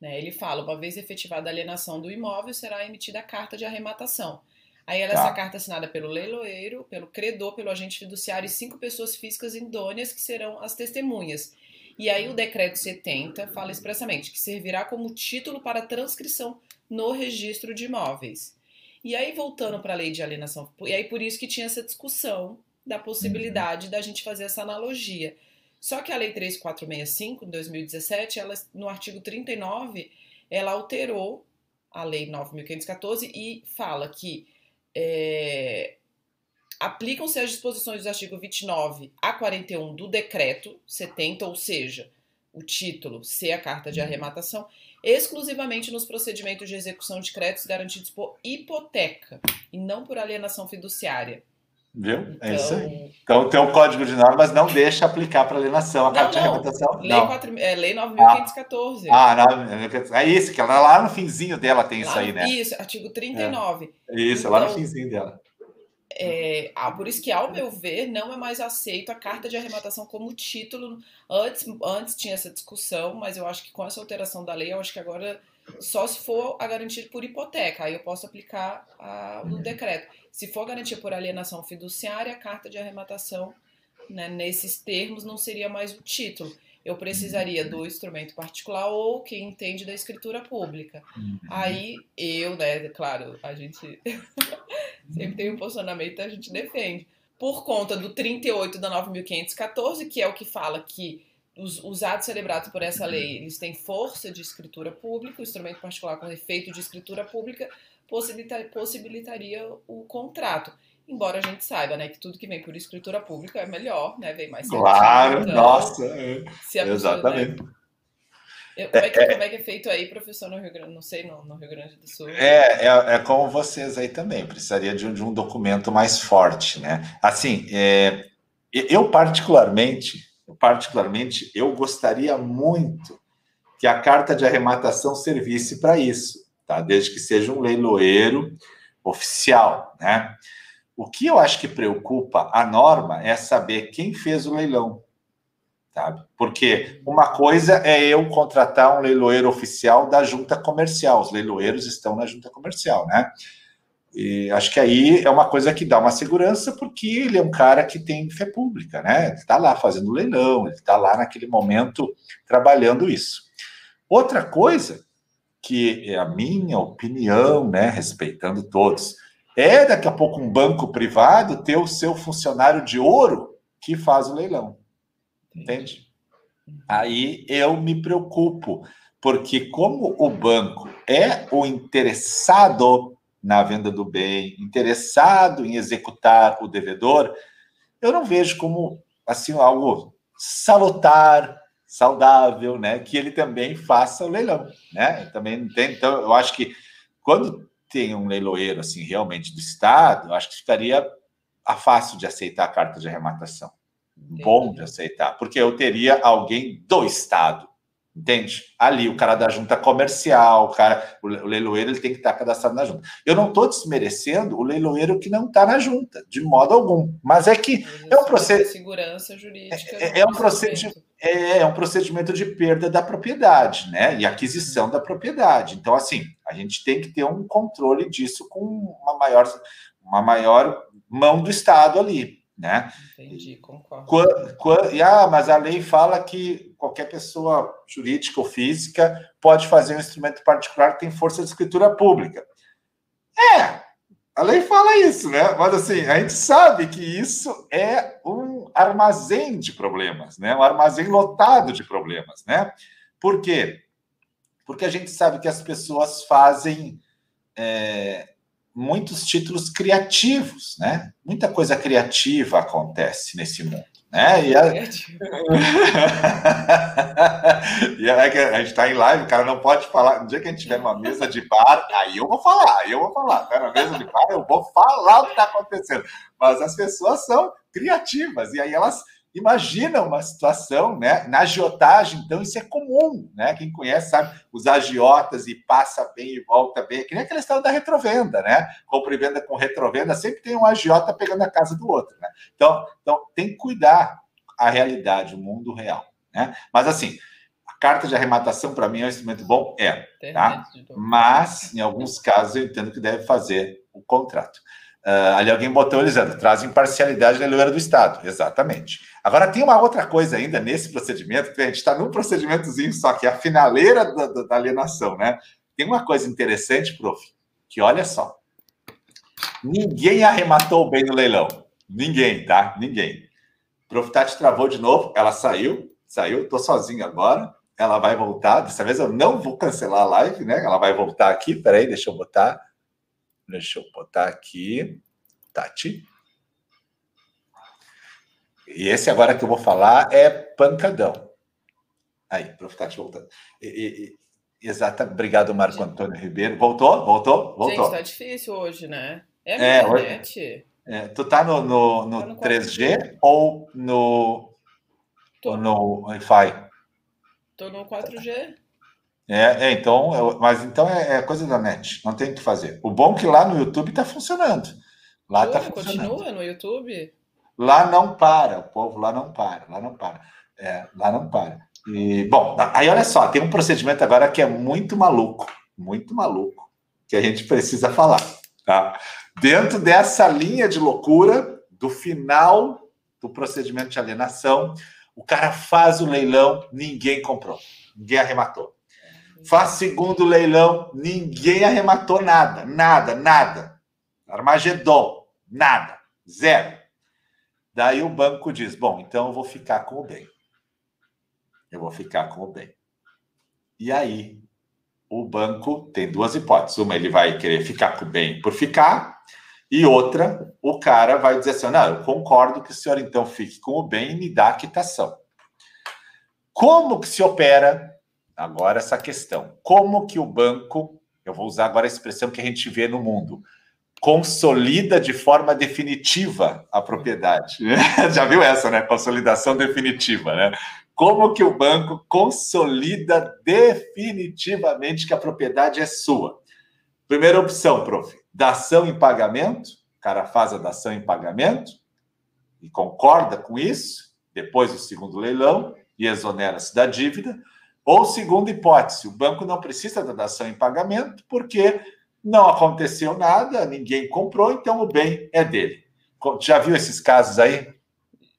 Né? Ele fala: uma vez efetivada a alienação do imóvel, será emitida a carta de arrematação. Aí ela, tá. essa carta assinada pelo leiloeiro, pelo credor, pelo agente fiduciário e cinco pessoas físicas idôneas que serão as testemunhas. E aí o decreto 70 fala expressamente que servirá como título para transcrição no registro de imóveis. E aí voltando para a lei de alienação, e aí por isso que tinha essa discussão da possibilidade uhum. da gente fazer essa analogia. Só que a lei 3465 de 2017, ela no artigo 39, ela alterou a lei 9514 e fala que é, aplicam-se as disposições do artigo 29 a 41 do decreto 70, ou seja, o título ser a carta de arrematação exclusivamente nos procedimentos de execução de créditos garantidos por hipoteca e não por alienação fiduciária. Viu? Então, é isso aí. Então, então, tem um código de normas não deixa aplicar para alienação a carta de arrematação. Lei, não. 4, é, lei 9.514. Ah, ah, é isso, que ela lá no finzinho dela tem lá, isso aí, né? Isso, artigo 39. É. Isso, então, lá no então, finzinho dela. É, ah, por isso que, ao meu ver, não é mais aceito a carta de arrematação como título. Antes, antes tinha essa discussão, mas eu acho que com essa alteração da lei, eu acho que agora só se for a garantia por hipoteca, aí eu posso aplicar a, o decreto. Se for garantia por alienação fiduciária, a carta de arrematação, né, nesses termos, não seria mais o título. Eu precisaria do instrumento particular ou quem entende da escritura pública. Uhum. Aí eu, né, claro, a gente sempre tem um posicionamento, a gente defende. Por conta do 38 da 9.514, que é o que fala que os, os, atos celebrados por essa lei, eles têm força de escritura pública, o instrumento particular com efeito de escritura pública possibilitaria o contrato. Embora a gente saiba, né, que tudo que vem por escritura pública é melhor, né, vem mais Claro, então, nossa, é. exatamente. Né, como é, que, é, como é que é feito aí, professor, no Rio Grande, não sei, no, no Rio Grande do Sul? É, é, é como vocês aí também, precisaria de um, de um documento mais forte, né? Assim, é, eu particularmente, particularmente, eu gostaria muito que a carta de arrematação servisse para isso, tá? Desde que seja um leiloeiro oficial, né? O que eu acho que preocupa a norma é saber quem fez o leilão, sabe? Porque uma coisa é eu contratar um leiloeiro oficial da junta comercial, os leiloeiros estão na junta comercial, né? E acho que aí é uma coisa que dá uma segurança, porque ele é um cara que tem fé pública, né? Ele está lá fazendo leilão, ele está lá naquele momento trabalhando isso. Outra coisa, que é a minha opinião, né, respeitando todos, é daqui a pouco um banco privado ter o seu funcionário de ouro que faz o leilão. Entende? Aí eu me preocupo, porque como o banco é o interessado na venda do bem, interessado em executar o devedor, eu não vejo como assim algo salutar, saudável, né, que ele também faça o leilão, né? Também tem, então eu acho que quando tem um leiloeiro assim realmente do estado, eu acho que ficaria fácil de aceitar a carta de arrematação. Bom de aceitar, porque eu teria alguém do estado Entende? Ali, o cara da junta comercial, o cara, o leiloeiro, ele tem que estar cadastrado na junta. Eu não estou desmerecendo o leiloeiro que não está na junta, de modo algum. Mas é que é um procedimento. Segurança jurídica. É, é um procedimento, é, é, um procedimento de perda da propriedade, né? E aquisição da propriedade. Então, assim, a gente tem que ter um controle disso com uma maior, uma maior mão do Estado ali. Né? Entendi, concordo. Quando, quando, e, ah, mas a lei fala que qualquer pessoa jurídica ou física pode fazer um instrumento particular que tem força de escritura pública. É, a lei fala isso, né? Mas assim, a gente sabe que isso é um armazém de problemas, né? Um armazém lotado de problemas, né? Por quê? Porque a gente sabe que as pessoas fazem é, muitos títulos criativos, né? Muita coisa criativa acontece nesse mundo, né? E a, e é que a gente está em live, o cara não pode falar. No dia que a gente tiver uma mesa de bar, aí eu vou falar, aí eu vou falar. Tá? Na mesa de bar, eu vou falar o que está acontecendo. Mas as pessoas são criativas e aí elas Imagina uma situação, né? Na agiotagem, então, isso é comum, né? Quem conhece sabe os agiotas e passa bem e volta bem. Que nem aquela história da retrovenda, né? Compra e venda com retrovenda, sempre tem um agiota pegando a casa do outro, né? Então, então tem que cuidar a realidade, o mundo real, né? Mas assim, a carta de arrematação, para mim, é um instrumento bom? É, tá? Mas, em alguns casos, eu entendo que deve fazer o contrato. Uh, ali alguém botou, Elisandro, traz imparcialidade na leiloeira do Estado. Exatamente. Agora, tem uma outra coisa ainda nesse procedimento, que a gente está num procedimentozinho só, que é a finaleira da, da, alienação, né? Tem uma coisa interessante, prof, que olha só. Ninguém arrematou bem no leilão. Ninguém, tá? Ninguém. Prof Tati travou de novo, ela saiu, saiu, tô sozinho agora. Ela vai voltar. Dessa vez eu não vou cancelar a live, né? Ela vai voltar aqui. Peraí, deixa eu botar Deixa eu botar aqui. Tati. E esse agora que eu vou falar é pancadão. Aí, prof. Tati voltando. E, e, exata, obrigado, Marco Antônio Ribeiro. Voltou? Voltou? Voltou. Gente, tá difícil hoje, né? É é, internet. Hoje, é, tu tá no, no, no, tá no 3G 4G. ou no, Tô. no Wi-Fi? Tô no 4G. É, é então, mas então é, é, coisa da net, não tem o que fazer. O bom é que lá no YouTube está funcionando. Lá está funcionando. Continua no YouTube? Lá não para, o povo lá não para, lá não para. É, lá não para. E, bom, aí olha só, tem um procedimento agora que é muito maluco, muito maluco, que a gente precisa falar, tá? Dentro dessa linha de loucura, do final do procedimento de alienação, o cara faz o leilão, ninguém comprou, ninguém arrematou. Faz segundo leilão, ninguém arrematou nada, nada, nada. Armagedon, nada, zero. Daí o banco diz: bom, então eu vou ficar com o bem. Eu vou ficar com o bem. E aí o banco tem duas hipóteses. Uma, ele vai querer ficar com o bem por ficar, e outra, o cara vai dizer assim: não, eu concordo que o senhor então fique com o bem e me dá a quitação. Como que se opera agora essa questão? Como que o banco, eu vou usar agora a expressão que a gente vê no mundo, consolida de forma definitiva a propriedade. Já viu essa, né? Consolidação definitiva, né? Como que o banco consolida definitivamente que a propriedade é sua? Primeira opção, prof, dação em pagamento. O cara faz a dação em pagamento e concorda com isso, depois do segundo leilão, e exonera-se da dívida. Ou segunda hipótese, o banco não precisa da dação em pagamento, porque não aconteceu nada, ninguém comprou, então o bem é dele. Já viu esses casos aí?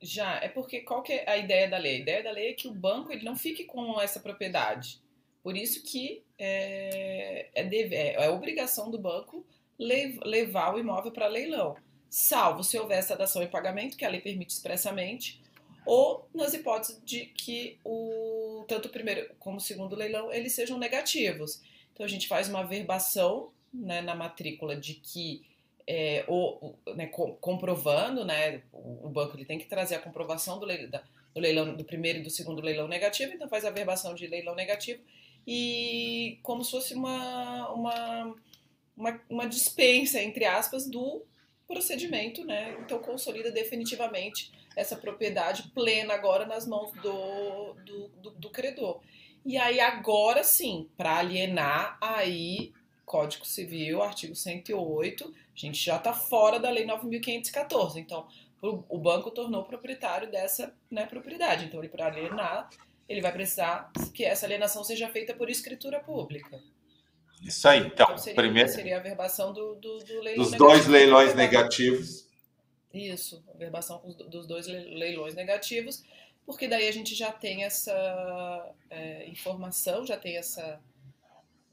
Já, é porque qual que é a ideia da lei? A ideia da lei é que o banco ele não fique com essa propriedade. Por isso que é, é, deve, é, é obrigação do banco levar o imóvel para leilão, salvo se houver essa dação em pagamento, que a lei permite expressamente, ou nas hipóteses de que o tanto o primeiro como o segundo leilão eles sejam negativos. Então a gente faz uma verbação né, na matrícula de que é, o, né, comprovando, né, o, o, banco ele tem que trazer a comprovação do leilão, do leilão do primeiro e do segundo leilão negativo, então faz a verbação de leilão negativo e como se fosse uma, uma, uma, uma dispensa, entre aspas, do procedimento, né? Então consolida definitivamente essa propriedade plena agora nas mãos do, do, do, do credor. E aí agora sim, para alienar, aí Código Civil, artigo 108, a gente já está fora da Lei 9.514. Então, o banco tornou proprietário dessa né, propriedade. Então, ele para alienar, ele vai precisar que essa alienação seja feita por escritura pública. Isso aí. Então, então seria, primeiro seria a verbação do, do, do leilão dos dois leilões negativos. Isso, verbação dos dois leilões negativos, porque daí a gente já tem essa é, informação, já tem essa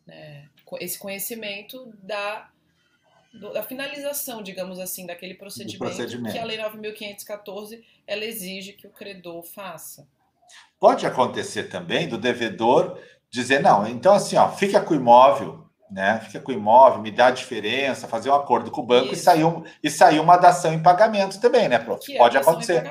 né, esse conhecimento da, da finalização, digamos assim, daquele procedimento, procedimento, que a Lei 9.514 ela exige que o credor faça. Pode acontecer também do devedor dizer, não, então assim, ó, fica com o imóvel, né? Fica com o imóvel, me dá a diferença, fazer um acordo com o banco Isso. e sair, um, e sair uma dação em pagamento também, né, Prof? Que é Pode é acontecer.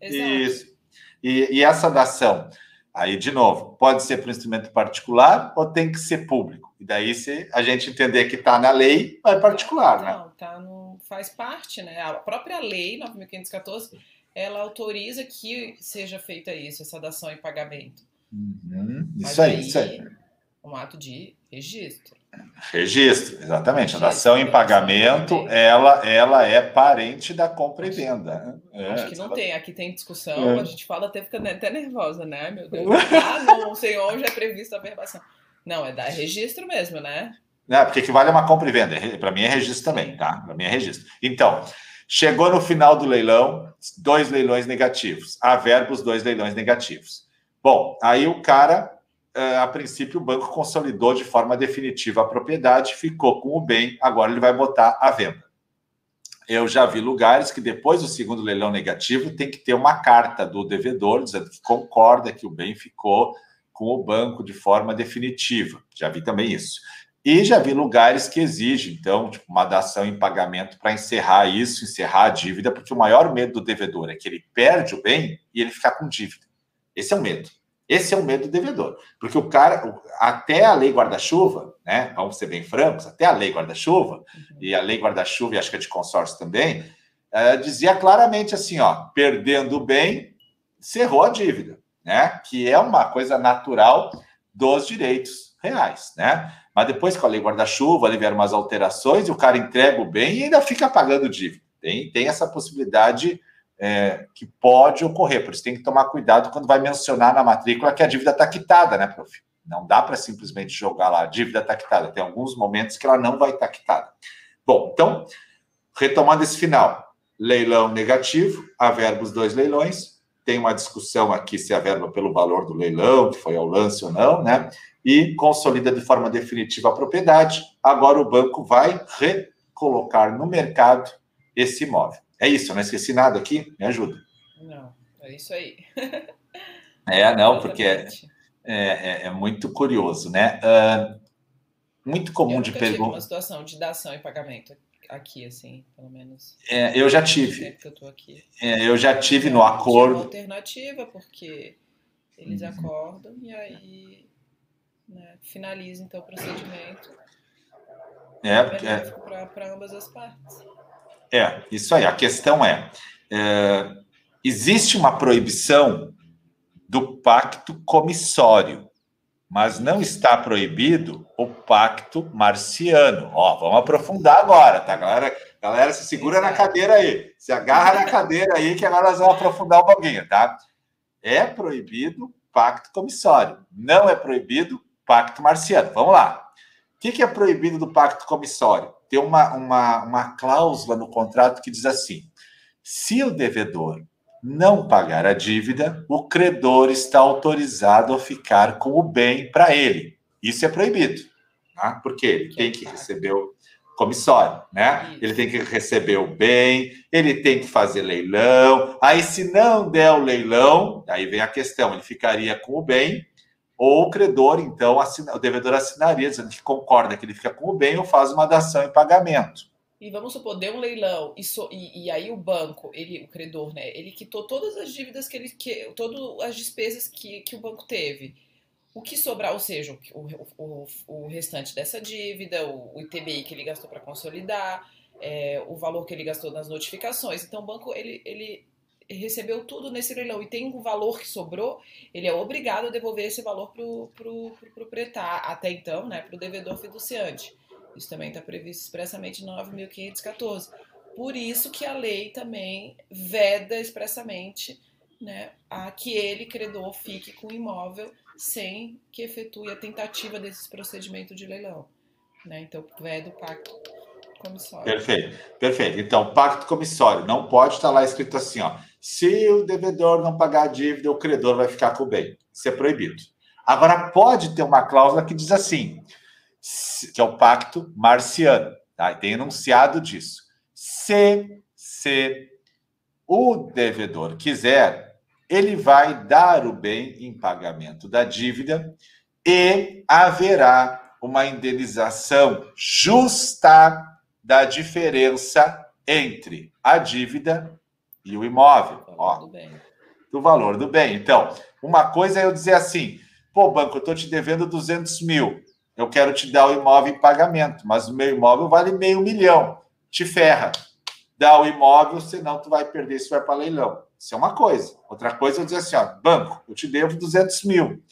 Isso. E, e essa dação, aí de novo, pode ser para um instrumento particular ou tem que ser público? E daí, se a gente entender que está na lei, vai particular, não, né? Não, tá no, faz parte, né? A própria lei 9.514, ela autoriza que seja feita isso, essa dação em pagamento. Uhum, isso aí, isso aí. Um ato de registro. Registro, exatamente. a dação em pagamento, ela, ela é parente da compra e venda. É, Acho que não tem. Aqui tem discussão, é. a gente fala até fica até nervosa, né? Meu Deus. Ah, não sei onde é prevista a verbação. Não, é dar registro mesmo, né? É, porque equivale a uma compra e venda. Para mim é registro também, tá? Para mim é registro. Então, chegou no final do leilão, dois leilões negativos. Há verbos, dois leilões negativos. Bom, aí o cara, a princípio, o banco consolidou de forma definitiva a propriedade, ficou com o bem, agora ele vai botar a venda. Eu já vi lugares que depois do segundo leilão negativo tem que ter uma carta do devedor dizendo que concorda que o bem ficou com o banco de forma definitiva. Já vi também isso. E já vi lugares que exigem, então, tipo, uma dação em pagamento para encerrar isso, encerrar a dívida, porque o maior medo do devedor é que ele perde o bem e ele ficar com dívida. Esse é o medo. Esse é o medo do devedor. Porque o cara, até a lei guarda-chuva, né? Vamos ser bem francos, até a lei guarda-chuva, uhum. e a lei guarda-chuva, e acho que é de consórcio também, é, dizia claramente assim: ó, perdendo o bem, cerrou a dívida, né? Que é uma coisa natural dos direitos reais, né? Mas depois com a lei guarda-chuva, ali vieram umas alterações e o cara entrega o bem e ainda fica pagando dívida. Tem, tem essa possibilidade é, que pode ocorrer, por isso tem que tomar cuidado quando vai mencionar na matrícula que a dívida está quitada, né, prof? Não dá para simplesmente jogar lá, a dívida está quitada. Tem alguns momentos que ela não vai estar tá quitada. Bom, então, retomando esse final, leilão negativo, a verba os dois leilões, tem uma discussão aqui se a verba pelo valor do leilão, que foi ao lance ou não, né? E consolida de forma definitiva a propriedade. Agora o banco vai recolocar no mercado esse imóvel. É isso, eu não esqueci nada aqui? Me ajuda. Não, é isso aí. é, não, porque é, é, é, muito curioso, né? Uh, muito comum de perguntar. uma situação de dação e pagamento aqui, assim, pelo menos. É, eu já tive. Eu, é, eu já tive no acordo. Uma alternativa, porque eles uhum. acordam e aí né, finaliza então o procedimento. É, é para ambas as partes. É, isso aí. A questão é, é existe uma proibição do pacto comissório mas não está proibido o pacto marciano. Ó, vamos aprofundar agora, tá, galera? Galera, se segura na cadeira aí, se agarra na cadeira aí, que agora nós vamos aprofundar um pouquinho, tá? É proibido pacto comissório, não é proibido pacto marciano. Vamos lá. O que é proibido do pacto comissório? Tem uma, uma, uma cláusula no contrato que diz assim: se o devedor não pagar a dívida, o credor está autorizado a ficar com o bem para ele. Isso é proibido, tá? porque ele tem que receber o comissório, né? Ele tem que receber o bem, ele tem que fazer leilão. Aí, se não der o leilão, aí vem a questão: ele ficaria com o bem, ou o credor, então, assina, o devedor assinaria, dizendo que concorda que ele fica com o bem ou faz uma dação em pagamento e vamos supor, deu um leilão e, so, e, e, aí o banco, ele, o credor, né, ele quitou todas as dívidas que ele, que, todas as despesas que, que o banco teve. O que sobrar, ou seja, o, o, o restante dessa dívida, o, o ITBI que ele gastou para consolidar, é, o valor que ele gastou nas notificações. Então o banco, ele, ele recebeu tudo nesse leilão e tem um valor que sobrou, ele é obrigado a devolver esse valor para o pro, pro proprietário, até então, né, para o devedor fiduciante. Isso também está previsto expressamente no 9.514. Por isso que a lei também veda expressamente né, a que ele, credor, fique com o imóvel sem que efetue a tentativa desse procedimento de leilão. Né? Então, veda o pacto comissório. Perfeito, perfeito. Então, pacto comissório, não pode estar lá escrito assim, ó, se o devedor não pagar a dívida, o credor vai ficar com o bem. Isso é proibido. Agora, pode ter uma cláusula que diz assim, que é o pacto marciano. Tá? Tem enunciado disso. Se, se o devedor quiser, ele vai dar o bem em pagamento da dívida e haverá uma indenização justa da diferença entre a dívida e o imóvel. Do valor, ó, do, bem. do valor do bem. Então, uma coisa é eu dizer assim: pô, banco, eu estou te devendo 200 mil eu quero te dar o imóvel em pagamento, mas o meu imóvel vale meio milhão. Te ferra. Dá o imóvel, senão tu vai perder se vai para leilão. Isso é uma coisa. Outra coisa é eu dizer assim, ó, banco, eu te devo 200 mil.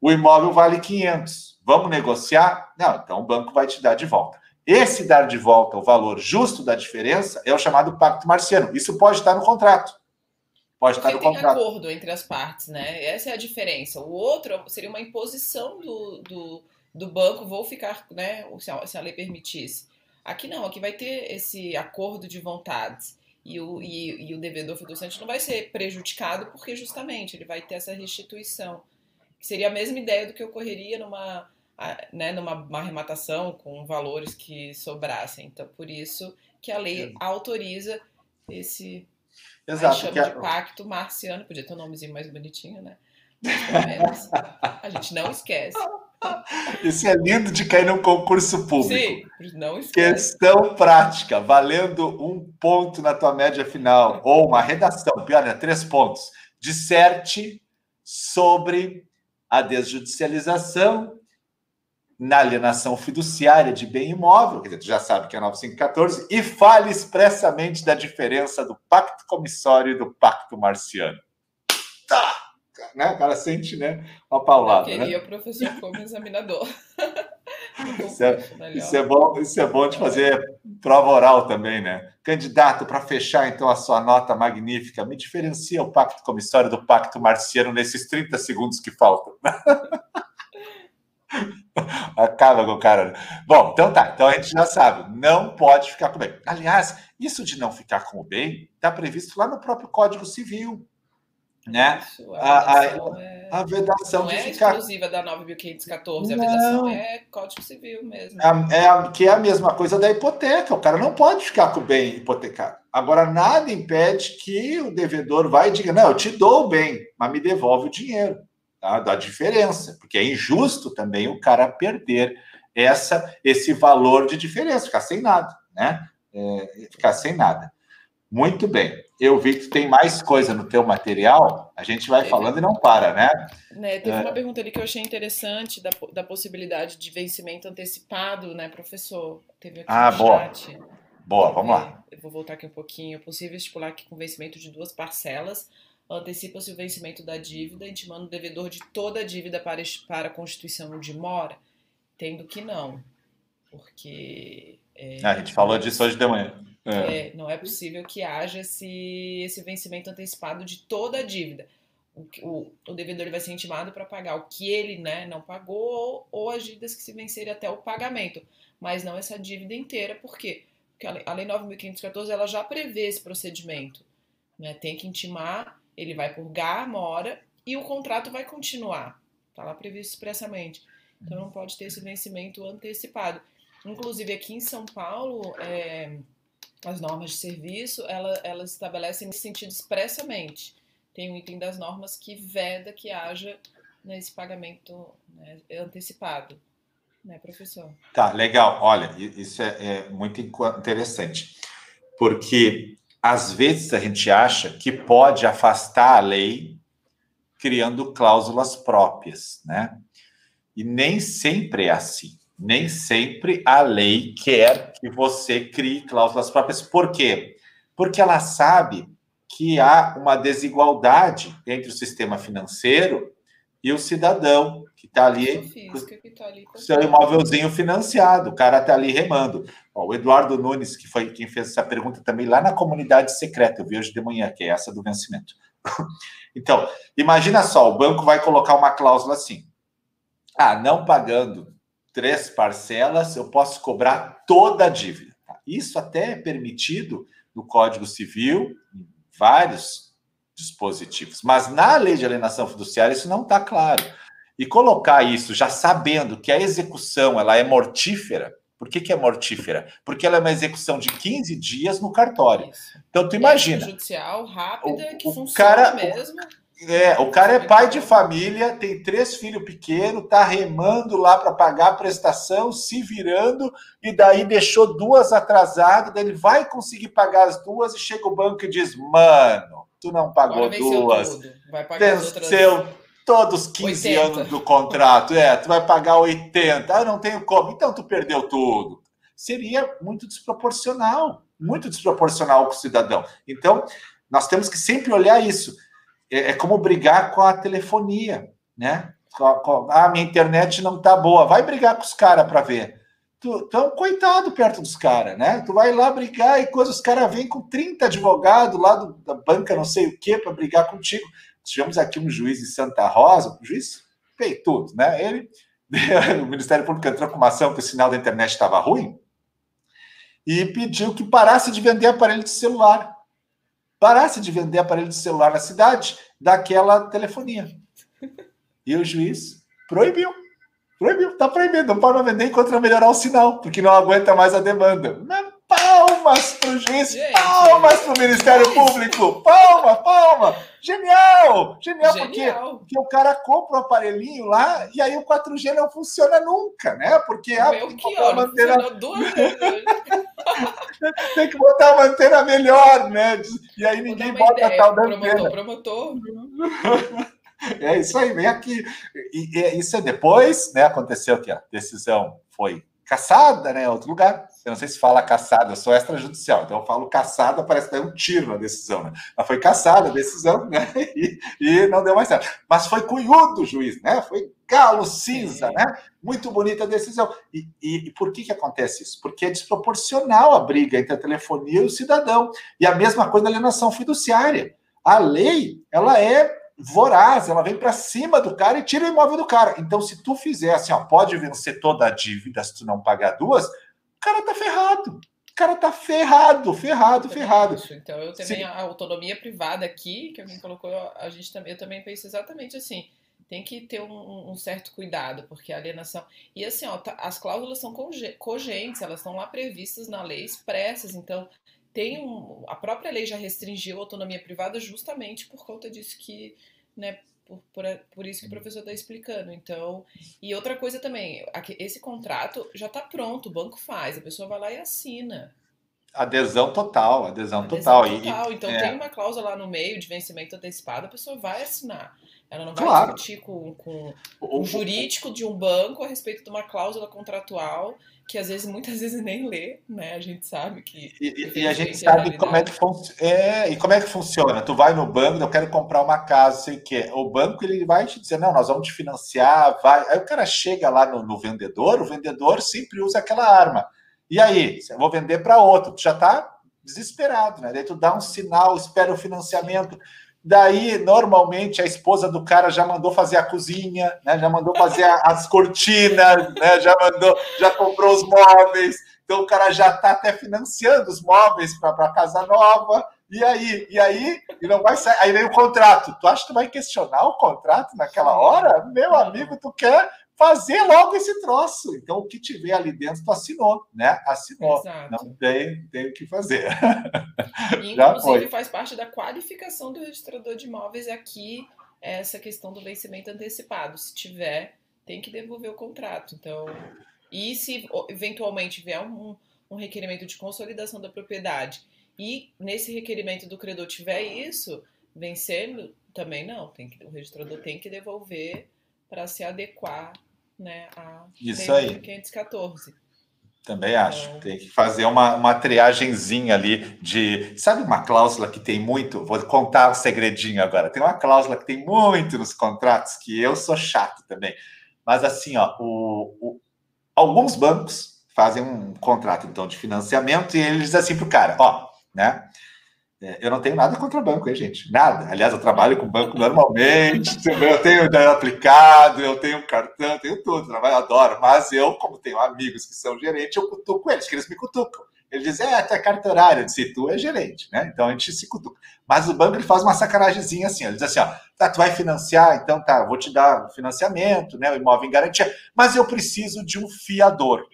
O imóvel vale 500. Vamos negociar? Não, então o banco vai te dar de volta. Esse dar de volta o valor justo da diferença é o chamado pacto marciano. Isso pode estar no contrato. Pode Porque estar no tem acordo entre as partes, né? Essa é a diferença. O outro seria uma imposição do, do do banco, vou ficar, né, se a, se a lei permitisse. Aqui não, aqui vai ter esse acordo de vontades. E o, e, e o devedor fiduciante não vai ser prejudicado porque justamente ele vai ter essa restituição. Que seria a mesma ideia do que ocorreria numa, né, numa arrematação com valores que sobrassem. Então, por isso que a lei autoriza esse Exato, chama de pacto marciano, podia ter um nomezinho mais bonitinho, né? Mas, a gente não esquece. Isso é lindo de cair num concurso público. Sim, não esquece. Questão prática, valendo um ponto na tua média final, ou uma redação, pior, né? Três pontos. Disserte sobre a desjudicialização na alienação fiduciária de bem imóvel, quer dizer, tu já sabe que é 9514, e fale expressamente da diferença do pacto comissório e do pacto marciano. Tá! Né? O cara sente né, uma paulada. Eu queria né? o professor como examinador. Isso é, isso é, bom, isso é bom de fazer prova oral também, né? Candidato, para fechar então a sua nota magnífica, me diferencia o pacto comissório do pacto marciano nesses 30 segundos que faltam. Acaba com o cara. Bom, então tá. Então a gente já sabe, não pode ficar com o bem. Aliás, isso de não ficar com o bem está previsto lá no próprio Código Civil. Né? Isso, a, a, é... a vedação não de é ficar... exclusiva da 9.514, a vedação é Código Civil mesmo. É, é, que é a mesma coisa da hipoteca. O cara não pode ficar com o bem hipotecado. Agora, nada impede que o devedor vai e diga: não, eu te dou o bem, mas me devolve o dinheiro tá? da diferença, porque é injusto também o cara perder essa esse valor de diferença, ficar sem nada, né? É, ficar sem nada. Muito bem. Eu vi que tem mais coisa no teu material, a gente vai falando e não para, né? né teve é... uma pergunta ali que eu achei interessante da, da possibilidade de vencimento antecipado, né, professor? Teve aqui ah, no boa. chat. Boa, vamos lá. Eu vou voltar aqui um pouquinho. É possível estipular que com vencimento de duas parcelas antecipa-se o vencimento da dívida, intimando o devedor de toda a dívida para, para a constituição de mora, tendo que não, porque... É, a gente falou disso hoje de manhã. É. É, não é possível que haja esse, esse vencimento antecipado de toda a dívida. O, o, o devedor vai ser intimado para pagar o que ele né, não pagou ou, ou as dívidas que se vencerem até o pagamento, mas não essa dívida inteira, por quê? Porque a Lei 9.514 ela já prevê esse procedimento. Né? Tem que intimar ele vai purgar a mora e o contrato vai continuar. Está lá previsto expressamente. Então não pode ter esse vencimento antecipado. Inclusive aqui em São Paulo, é, as normas de serviço ela, elas estabelecem nesse sentido expressamente. Tem um item das normas que veda que haja né, esse pagamento né, antecipado. Né, professor? Tá, legal. Olha, isso é, é muito interessante. Porque às vezes a gente acha que pode afastar a lei criando cláusulas próprias, né? E nem sempre é assim. Nem sempre a lei quer que você crie cláusulas próprias. Por quê? Porque ela sabe que há uma desigualdade entre o sistema financeiro e o cidadão que está ali, tá ali com seu imóvelzinho financiado, o cara está ali remando. Ó, o Eduardo Nunes, que foi quem fez essa pergunta também lá na comunidade secreta, eu vi hoje de manhã, que é essa do vencimento. então, imagina só, o banco vai colocar uma cláusula assim: ah, não pagando três parcelas, eu posso cobrar toda a dívida. Isso até é permitido no Código Civil, em vários dispositivos. Mas na lei de alienação fiduciária isso não está claro. E colocar isso já sabendo que a execução ela é mortífera, por que, que é mortífera? Porque ela é uma execução de 15 dias no cartório. Isso. Então, tu imagina. judicial rápida, o, que o funciona cara, mesmo. É, o cara é pai de família, tem três filhos pequenos, tá remando lá para pagar a prestação, se virando, e daí deixou duas atrasadas, daí ele vai conseguir pagar as duas e chega o banco e diz: Mano, tu não pagou duas. Vai pagar Venceu outras... todos 15 80. anos do contrato. É, tu vai pagar 80. Ah, não tenho como. Então tu perdeu tudo. Seria muito desproporcional, muito desproporcional com o cidadão. Então, nós temos que sempre olhar isso. É, é como brigar com a telefonia, né? Ah, minha internet não tá boa. Vai brigar com os caras para ver tu, tu é um coitado perto dos caras, né? Tu vai lá brigar e coisas, os caras vêm com 30 advogados lá do, da banca, não sei o quê, para brigar contigo. Tivemos aqui um juiz em Santa Rosa, um juiz fez tudo, né? Ele, o Ministério Público entrou com uma ação que o sinal da internet estava ruim e pediu que parasse de vender aparelho de celular. Parasse de vender aparelho de celular na cidade daquela telefonia. E o juiz proibiu. Proibiu, tá proibido, não pode vender enquanto não melhorar o sinal, porque não aguenta mais a demanda. Mas palmas pro juiz, palmas pro Ministério Público, palma, palma. Genial, genial, genial. Porque, porque o cara compra o aparelhinho lá e aí o 4G não funciona nunca, né? Porque ah, tem que uma antena... tem que botar uma antena melhor, né? E aí ninguém bota ideia, tal da promotor, antena. Promotor, É isso aí, vem aqui. e, e, isso é depois, né? Aconteceu que a decisão foi caçada, né? Outro lugar. Eu não sei se fala caçada, eu sou extrajudicial, então eu falo caçada, parece que é um tiro na decisão, né? Ela foi caçada a decisão, né? E, e, não deu mais certo. Mas foi cunhudo o juiz, né? Foi galo cinza, né? Muito bonita a decisão. E, e, e, por que, que acontece isso? Porque é desproporcional a briga entre a telefonia e o cidadão. E a mesma coisa na alienação fiduciária. A lei, ela é voraz, ela vem para cima do cara e tira o imóvel do cara. Então, se tu fizer assim, ó, pode vencer toda a dívida se tu não pagar duas, o cara tá ferrado. O cara tá ferrado, ferrado, ferrado. Então, eu também, Sim. a autonomia privada aqui, que alguém colocou, a gente também, eu também penso exatamente assim. Tem que ter um, um certo cuidado, porque a alienação. E assim, ó, tá, as cláusulas são cogentes, elas estão lá previstas na lei expressas, então tem um, a própria lei já restringiu a autonomia privada justamente por conta disso que, né, por, por, por isso que o professor está explicando. Então, e outra coisa também, esse contrato já está pronto, o banco faz, a pessoa vai lá e assina. Adesão total, adesão, adesão total. total. então é. tem uma cláusula lá no meio de vencimento antecipado, a pessoa vai assinar. Ela não vai claro. discutir com, com o jurídico de um banco a respeito de uma cláusula contratual que às vezes, muitas vezes nem lê, né? A gente sabe que. E, e a gente sabe como é que funciona. É, e como é que funciona? Tu vai no banco, eu quero comprar uma casa, sei o quê. O banco ele vai te dizer, não, nós vamos te financiar, vai. Aí o cara chega lá no, no vendedor, o vendedor sempre usa aquela arma. E aí, eu vou vender para outro, tu já está desesperado, né? Daí tu dá um sinal, espera o financiamento. Daí, normalmente, a esposa do cara já mandou fazer a cozinha, né? já mandou fazer as cortinas, né? já mandou, já comprou os móveis. Então, o cara já está até financiando os móveis para a casa nova. E aí? E aí? E não vai sair. Aí vem o contrato. Tu acha que tu vai questionar o contrato naquela hora? Meu amigo, tu quer fazer logo esse troço. Então, o que tiver ali dentro, tu assinou, né? Assinou. Exato. Não tem, tem o que fazer. E, inclusive, faz parte da qualificação do registrador de imóveis aqui essa questão do vencimento antecipado. Se tiver, tem que devolver o contrato. Então, e se eventualmente vier um, um requerimento de consolidação da propriedade e nesse requerimento do credor tiver isso, vencendo, também não. Tem que, o registrador tem que devolver para se adequar né, a Isso aí. 514. Também acho. Então... Tem que fazer uma, uma triagenzinha ali de. Sabe uma cláusula que tem muito? Vou contar um segredinho agora. Tem uma cláusula que tem muito nos contratos, que eu sou chato também. Mas assim, ó, o, o alguns bancos fazem um contrato então de financiamento e eles dizem assim para o cara, ó, né? É, eu não tenho nada contra banco, hein, gente? Nada. Aliás, eu trabalho com banco normalmente, eu tenho aplicado, eu tenho cartão, tenho tudo, trabalho, adoro. Mas eu, como tenho amigos que são gerentes, eu cutuco eles, que eles me cutucam. Eles dizem, é, tu é cartorário. Eu disse, tu é gerente, né? Então a gente se cutuca. Mas o banco ele faz uma sacanagemzinha assim, ele diz assim, ó, tá, tu vai financiar, então tá, vou te dar financiamento, né, o imóvel em garantia, mas eu preciso de um fiador.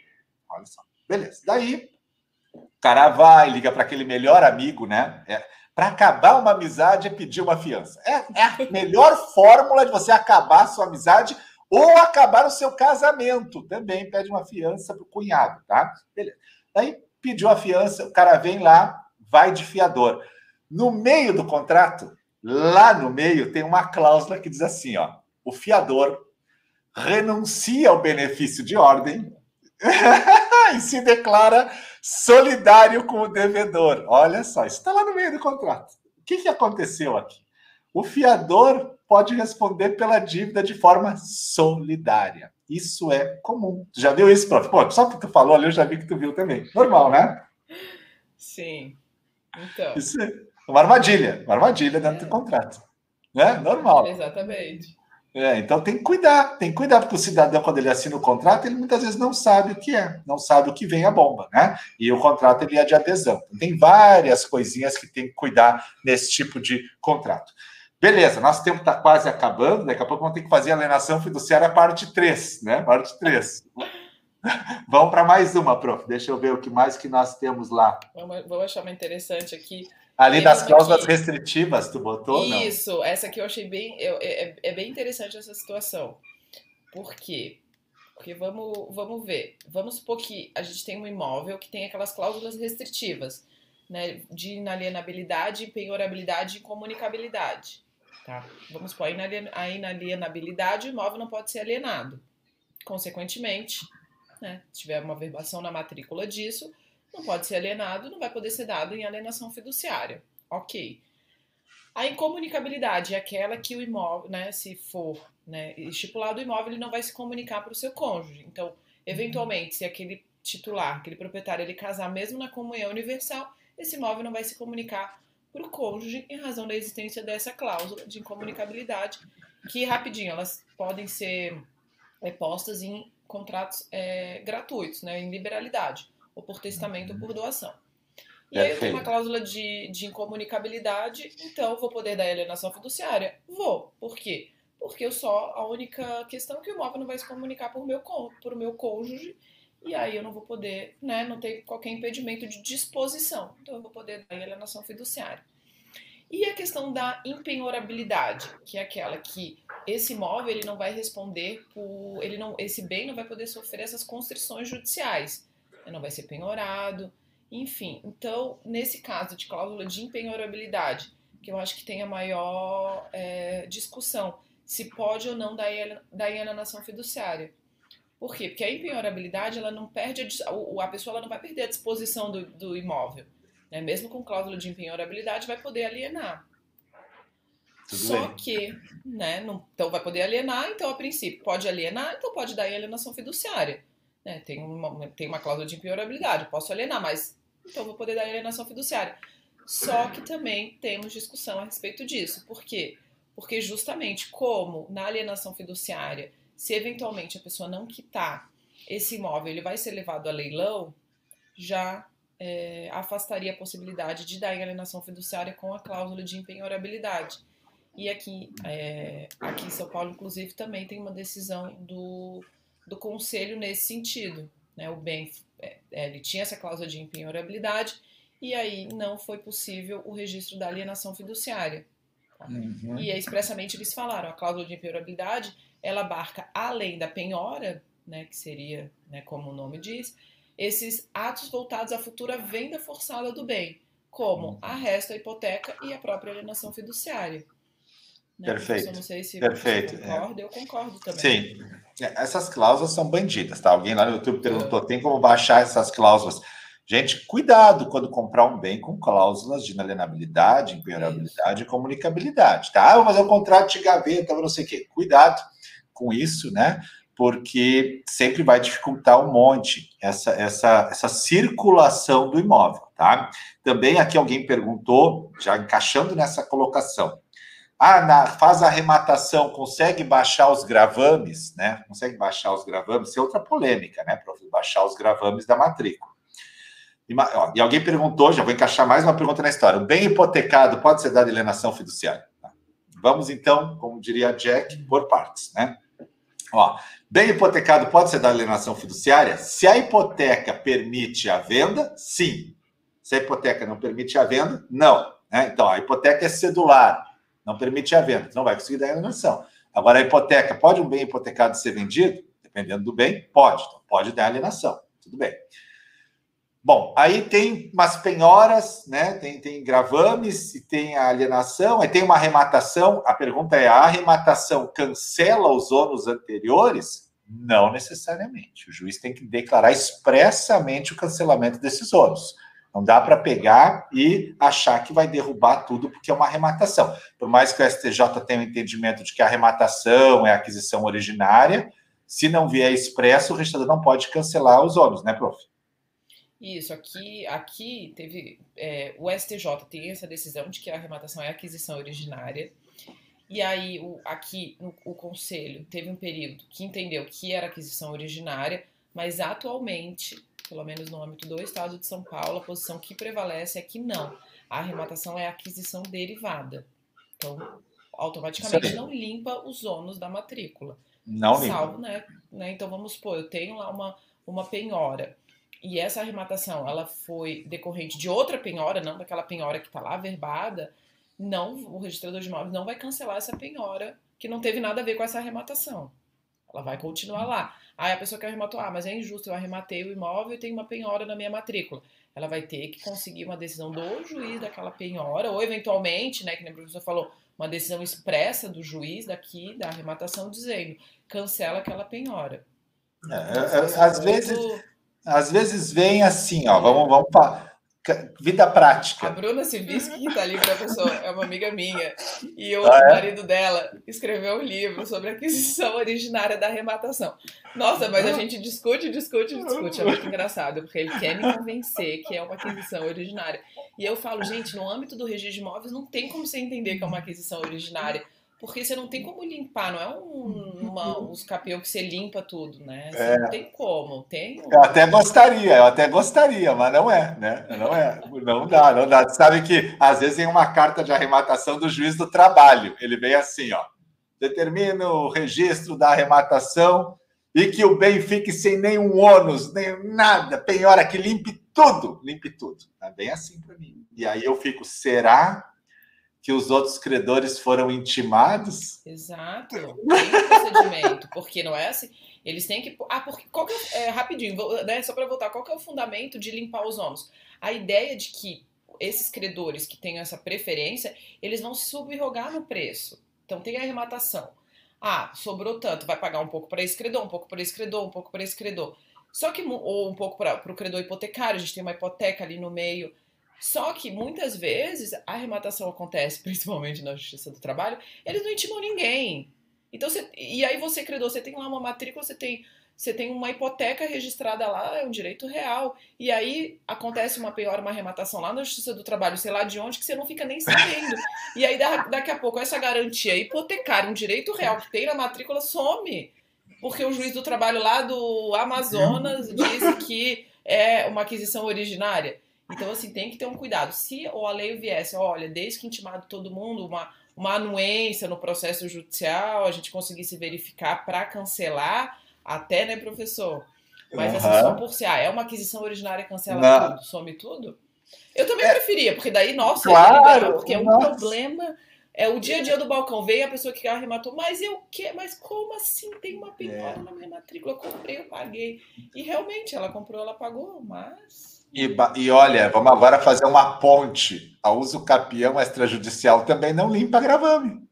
Olha só, beleza. Daí cara vai, liga para aquele melhor amigo, né? É, para acabar uma amizade é pedir uma fiança. É, é a melhor fórmula de você acabar a sua amizade ou acabar o seu casamento. Também pede uma fiança para o cunhado, tá? Beleza. Aí pediu a fiança, o cara vem lá, vai de fiador. No meio do contrato, lá no meio, tem uma cláusula que diz assim: ó, o fiador renuncia ao benefício de ordem e se declara solidário com o devedor. Olha só, isso está lá no meio do contrato. O que, que aconteceu aqui? O fiador pode responder pela dívida de forma solidária. Isso é comum. Tu já viu isso, prof? Pô, só que tu falou ali, eu já vi que tu viu também. Normal, né? Sim. Então. Isso é uma armadilha. Uma armadilha dentro é. do contrato. Né? Normal. Exatamente. É, então tem que cuidar, tem que cuidar, porque o cidadão, quando ele assina o contrato, ele muitas vezes não sabe o que é, não sabe o que vem a bomba, né? E o contrato ele é de adesão. Então, tem várias coisinhas que tem que cuidar nesse tipo de contrato. Beleza, nosso tempo está quase acabando, daqui a pouco vamos ter que fazer a alienação fiduciária parte 3, né? Parte 3. vamos para mais uma, prof. Deixa eu ver o que mais que nós temos lá. Vamos, vamos achar uma interessante aqui. Ali das cláusulas aqui. restritivas, tu botou? Isso, não? essa aqui eu achei bem. Eu, é, é bem interessante essa situação. Por quê? Porque vamos, vamos ver. Vamos supor que a gente tem um imóvel que tem aquelas cláusulas restritivas, né? De inalienabilidade, penhorabilidade e comunicabilidade. Tá? Vamos supor, a inalienabilidade, o imóvel não pode ser alienado. Consequentemente, né, se tiver uma verbação na matrícula disso, não pode ser alienado, não vai poder ser dado em alienação fiduciária. Ok. A incomunicabilidade é aquela que o imóvel, né, se for né, estipulado o imóvel, ele não vai se comunicar para o seu cônjuge. Então, eventualmente, se aquele titular, aquele proprietário, ele casar mesmo na comunhão universal, esse imóvel não vai se comunicar para o cônjuge em razão da existência dessa cláusula de incomunicabilidade, que rapidinho elas podem ser é, postas em contratos é, gratuitos, né, em liberalidade, ou por testamento ou por doação. E aí eu tenho uma cláusula de, de incomunicabilidade, então eu vou poder dar alienação fiduciária? Vou. Por quê? Porque eu só, a única questão é que o imóvel não vai se comunicar por meu, por meu cônjuge, e aí eu não vou poder, né, não tem qualquer impedimento de disposição. Então eu vou poder dar alienação fiduciária. E a questão da empenhorabilidade, que é aquela que esse imóvel ele não vai responder por, ele não, esse bem não vai poder sofrer essas constrições judiciais, ele não vai ser penhorado, enfim. Então, nesse caso de cláusula de empenhorabilidade, que eu acho que tem a maior é, discussão, se pode ou não dar, dar alienação fiduciária. Por quê? Porque a empenhorabilidade, ela não perde, a, a pessoa ela não vai perder a disposição do, do imóvel. Né? Mesmo com cláusula de empenhorabilidade, vai poder alienar. Tudo Só bem. que, né, não, então vai poder alienar, então a princípio pode alienar, então pode dar alienação fiduciária. Né? Tem, uma, tem uma cláusula de empenhorabilidade, posso alienar, mas então vou poder dar alienação fiduciária. Só que também temos discussão a respeito disso. Por quê? Porque justamente como na alienação fiduciária se eventualmente a pessoa não quitar esse imóvel, ele vai ser levado a leilão, já é, afastaria a possibilidade de dar em alienação fiduciária com a cláusula de empenhorabilidade. E aqui, é, aqui em São Paulo, inclusive, também tem uma decisão do, do conselho nesse sentido. Né? O bem, é, é ele tinha essa cláusula de empenhorabilidade e aí não foi possível o registro da alienação fiduciária. Tá? Uhum. E expressamente eles falaram, a cláusula de empenhorabilidade ela abarca além da penhora, né, que seria, né, como o nome diz, esses atos voltados à futura venda forçada do bem, como uhum. arresto, a hipoteca e a própria alienação fiduciária. Né? Perfeito. Eu não sei se Perfeito. você concorda, é. eu concordo também. Sim. É, essas cláusulas são bandidas, tá? Alguém lá no YouTube perguntou: tem como baixar essas cláusulas? Gente, cuidado quando comprar um bem com cláusulas de inalienabilidade, impenhorabilidade e comunicabilidade, tá? Ah, mas é um contrato de gaveta, não sei o quê. Cuidado com isso, né? Porque sempre vai dificultar um monte essa, essa, essa circulação do imóvel, tá? Também aqui alguém perguntou, já encaixando nessa colocação, ah, na, faz a arrematação, consegue baixar os gravames, né? Consegue baixar os gravames? Isso é outra polêmica, né? Para baixar os gravames da matrícula. E, ó, e, alguém perguntou, já vou encaixar mais uma pergunta na história. O bem hipotecado pode ser dado alienação fiduciária? Tá. Vamos então, como diria Jack, por partes, né? Ó, bem hipotecado pode ser dado alienação fiduciária? Se a hipoteca permite a venda, sim. Se a hipoteca não permite a venda, não. Né? Então, a hipoteca é cedular não permite a venda, não vai conseguir dar alienação. Agora, a hipoteca, pode um bem hipotecado ser vendido? Dependendo do bem, pode. Então, pode dar alienação, tudo bem. Bom, aí tem umas penhoras, né? Tem, tem gravames e tem a alienação, aí tem uma arrematação. A pergunta é: a arrematação cancela os ônus anteriores? Não necessariamente. O juiz tem que declarar expressamente o cancelamento desses ônus. Não dá para pegar e achar que vai derrubar tudo porque é uma arrematação. Por mais que o STJ tenha o um entendimento de que a arrematação é a aquisição originária, se não vier expresso, o registrador não pode cancelar os ônus, né, prof? Isso, aqui, aqui teve. É, o STJ tem essa decisão de que a arrematação é aquisição originária. E aí, o, aqui, no, o Conselho teve um período que entendeu que era aquisição originária, mas atualmente pelo menos no âmbito do Estado de São Paulo, a posição que prevalece é que não. A arrematação é aquisição derivada. Então, automaticamente não limpa os ônus da matrícula. Não salvo, limpa. Né, né? Então, vamos supor, eu tenho lá uma, uma penhora e essa arrematação ela foi decorrente de outra penhora, não daquela penhora que está lá verbada, não, o registrador de imóveis não vai cancelar essa penhora que não teve nada a ver com essa arrematação. Ela vai continuar lá. Aí a pessoa que arrematou, ah, mas é injusto, eu arrematei o imóvel e tenho uma penhora na minha matrícula. Ela vai ter que conseguir uma decisão do juiz daquela penhora, ou eventualmente, né, que nem a professora falou, uma decisão expressa do juiz daqui da arrematação dizendo cancela aquela penhora. É, é, é às vezes, às vezes vem assim, ó, vamos, vamos vida prática. A Bruna Civisky, que está ali, professor, é uma amiga minha. E o ah, é? marido dela escreveu um livro sobre aquisição originária da arrematação. Nossa, mas a gente discute, discute, discute. É muito engraçado, porque ele quer me convencer que é uma aquisição originária. E eu falo, gente, no âmbito do registro de imóveis não tem como você entender que é uma aquisição originária porque você não tem como limpar, não é um, uma, uns capião que você limpa tudo, né? Você é. não tem como. Tem um... Eu até gostaria, eu até gostaria, mas não é, né? Não é, não dá, não dá. Você sabe que às vezes tem uma carta de arrematação do juiz do trabalho. Ele vem assim, ó. Determina o registro da arrematação e que o bem fique sem nenhum ônus, nem nada, penhora que limpe tudo, limpe tudo. É bem assim para mim. E aí eu fico, será que os outros credores foram intimados? Exato. Tem procedimento, porque não é assim. Eles têm que. Ah, porque. Qual que é, é rapidinho, né, só para voltar, qual que é o fundamento de limpar os ônus? A ideia de que esses credores que têm essa preferência, eles vão se subrogar no preço. Então tem a arrematação. Ah, sobrou tanto, vai pagar um pouco para esse credor, um pouco para esse credor, um pouco para esse credor. Só que, ou um pouco para o credor hipotecário, a gente tem uma hipoteca ali no meio. Só que muitas vezes a arrematação acontece, principalmente na Justiça do Trabalho, eles não intimam ninguém. Então, você, e aí você, credor, você tem lá uma matrícula, você tem, você tem uma hipoteca registrada lá, é um direito real. E aí acontece uma pior, uma arrematação lá na Justiça do Trabalho, sei lá de onde, que você não fica nem sabendo. E aí daqui a pouco essa garantia hipotecária, um direito real que tem na matrícula, some. Porque o juiz do trabalho lá do Amazonas disse que é uma aquisição originária. Então, assim, tem que ter um cuidado. Se o lei viesse, olha, desde que intimado todo mundo, uma, uma anuência no processo judicial, a gente conseguisse verificar para cancelar, até, né, professor? Mas uhum. assim, só por se, ah, é uma aquisição originária, cancela Não. tudo, some tudo? Eu também é, preferia, porque daí, nossa, claro, liberar, porque é um nossa. problema. É o dia a dia do balcão. Veio a pessoa que arrematou, mas eu que? Mas como assim? Tem uma penhora é. na minha matrícula, eu comprei, eu paguei. E realmente, ela comprou, ela pagou, mas. E, e olha, vamos agora fazer uma ponte. A uso capião extrajudicial também não limpa gravame.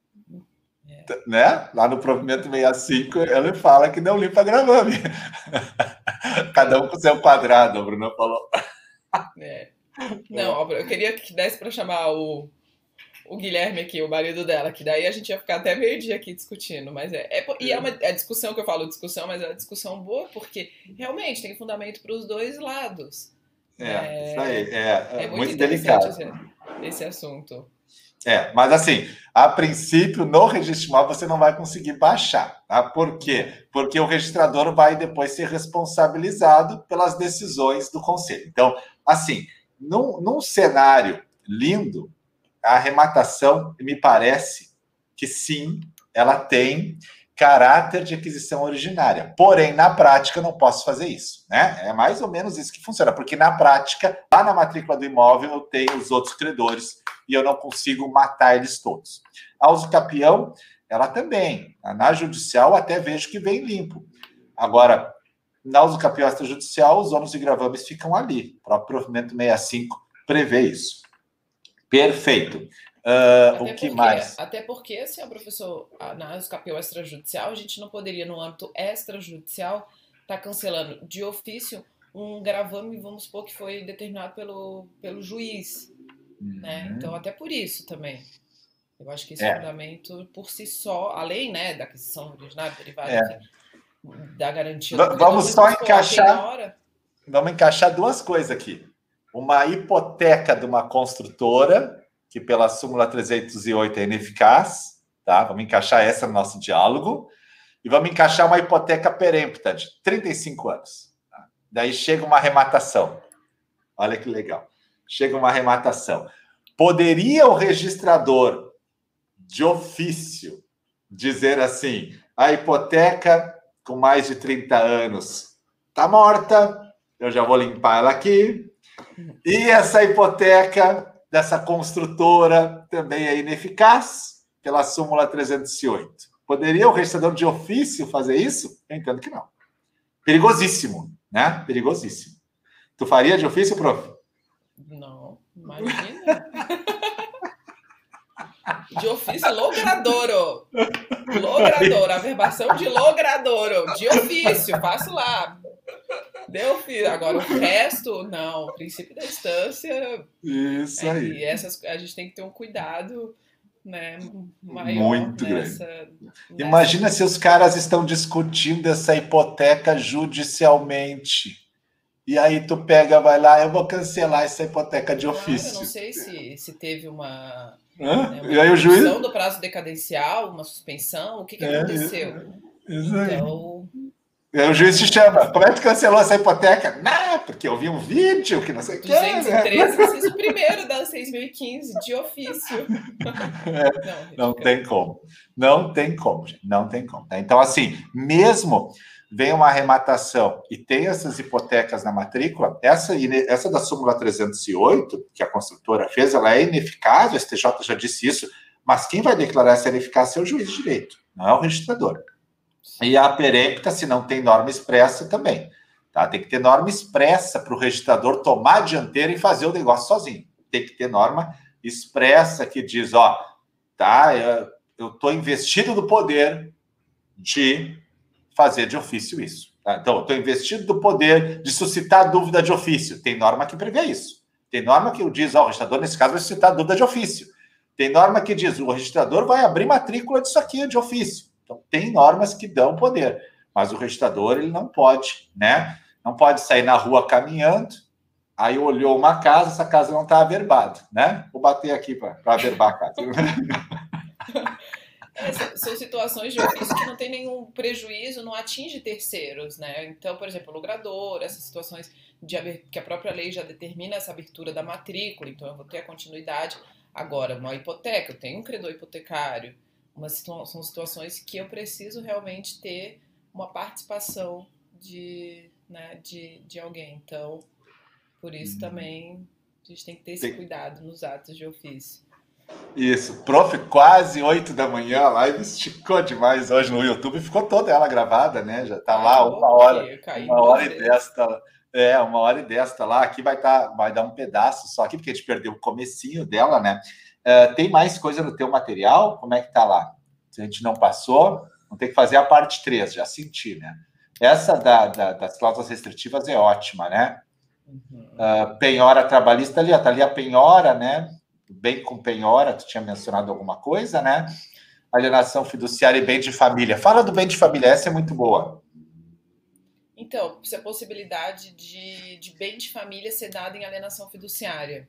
É. Né? Lá no provimento 65, ele fala que não limpa gravame. Cada um com seu quadrado, a Bruna falou. É. Não, eu queria que desse para chamar o, o Guilherme aqui, o marido dela, que daí a gente ia ficar até meio-dia aqui discutindo. Mas é, é, e é uma é discussão que eu falo discussão, mas é uma discussão boa, porque realmente tem fundamento para os dois lados. É, é, isso aí. É, é, é muito, muito delicado. Esse, esse assunto. É, mas assim, a princípio, no registro você não vai conseguir baixar. Tá? Por quê? Porque o registrador vai depois ser responsabilizado pelas decisões do conselho. Então, assim, num, num cenário lindo, a arrematação me parece que sim, ela tem caráter de aquisição originária. Porém, na prática, não posso fazer isso. Né? É mais ou menos isso que funciona, porque na prática, lá na matrícula do imóvel, eu tenho os outros credores e eu não consigo matar eles todos. A uso capião, ela também. Na judicial, até vejo que vem limpo. Agora, na uso capião extrajudicial, os ônus e gravames ficam ali. O próprio provimento 65 prevê isso. Perfeito. Uh, o que porque, mais? Até porque, se assim, professor, na escapeu extrajudicial, a gente não poderia, no âmbito extrajudicial, estar tá cancelando de ofício um gravame, vamos supor, que foi determinado pelo, pelo juiz. Né? Uhum. Né? Então, até por isso também. Eu acho que esse é. fundamento, por si só, além né, da aquisição originária, derivada, é. da garantia. V vamos só encaixar. Vamos encaixar duas coisas aqui. Uma hipoteca de uma construtora que pela súmula 308 é ineficaz, tá? Vamos encaixar essa no nosso diálogo. E vamos encaixar uma hipoteca perempta de 35 anos. Tá? Daí chega uma arrematação. Olha que legal. Chega uma arrematação. Poderia o registrador de ofício dizer assim: a hipoteca com mais de 30 anos está morta, eu já vou limpar ela aqui. E essa hipoteca dessa construtora também é ineficaz pela súmula 308. Poderia o registrador de ofício fazer isso? Eu entendo que não. Perigosíssimo, né? Perigosíssimo. Tu faria de ofício, prof? Não, imagina. De ofício, logradouro. Logradouro, a verbação de logradouro. De ofício, faço lá. Deu filho. Agora, o resto, não. O princípio da instância. Isso é, aí. Essas, a gente tem que ter um cuidado né, maior Muito nessa, grande. Nessa... Imagina se os caras estão discutindo essa hipoteca judicialmente. E aí tu pega, vai lá, eu vou cancelar essa hipoteca de ofício. eu não sei se, se teve uma, né, uma e aí o juiz do prazo decadencial, uma suspensão, o que, que é, aconteceu? Isso aí. Então, o juiz te chama. Como é que cancelou essa hipoteca? Não, porque eu vi um vídeo que não sei o que. 213, né? vocês o primeiro da 6.015, de ofício. É, não, não tem como. Não tem como, gente. Não tem como. Tá? Então, assim, mesmo vem uma arrematação e tem essas hipotecas na matrícula, essa, essa da súmula 308, que a construtora fez, ela é ineficaz, o STJ já disse isso, mas quem vai declarar essa ineficácia é o juiz de direito, não é o registrador. E a perempta, se não tem norma expressa, também. Tá? Tem que ter norma expressa para o registrador tomar a dianteira e fazer o negócio sozinho. Tem que ter norma expressa que diz, ó, tá, eu estou investido no poder de fazer de ofício isso. Tá? Então, estou investido do poder de suscitar dúvida de ofício. Tem norma que prevê isso. Tem norma que diz, ó, o registrador, nesse caso, vai suscitar dúvida de ofício. Tem norma que diz, o registrador vai abrir matrícula disso aqui de ofício. Então, tem normas que dão poder, mas o registrador ele não pode, né? Não pode sair na rua caminhando, aí olhou uma casa, essa casa não está averbada, né? Vou bater aqui para averbar a casa. É, são situações de ofício que não tem nenhum prejuízo, não atinge terceiros, né? Então, por exemplo, o logrador, essas situações de que a própria lei já determina essa abertura da matrícula, então eu vou ter a continuidade. Agora, uma hipoteca, eu tenho um credor hipotecário, uma são situações que eu preciso realmente ter uma participação de, né, de, de alguém. Então, por isso uhum. também a gente tem que ter esse cuidado nos atos de ofício. Isso, prof, quase 8 da manhã, a live esticou demais hoje no YouTube, ficou toda ela gravada, né? Já tá lá uma hora, uma hora e desta, é, uma hora e desta lá, aqui vai tá, vai dar um pedaço só aqui, porque a gente perdeu o comecinho dela, né? Uh, tem mais coisa no teu material? Como é que tá lá? Se a gente não passou, vamos ter que fazer a parte 3, já senti, né? Essa da, da, das cláusulas restritivas é ótima, né? Uh, penhora trabalhista ali, ó, tá ali a penhora, né? Bem com penhora, tu tinha mencionado alguma coisa, né? Alienação fiduciária e bem de família. Fala do bem de família, essa é muito boa. Então, se a possibilidade de, de bem de família ser dado em alienação fiduciária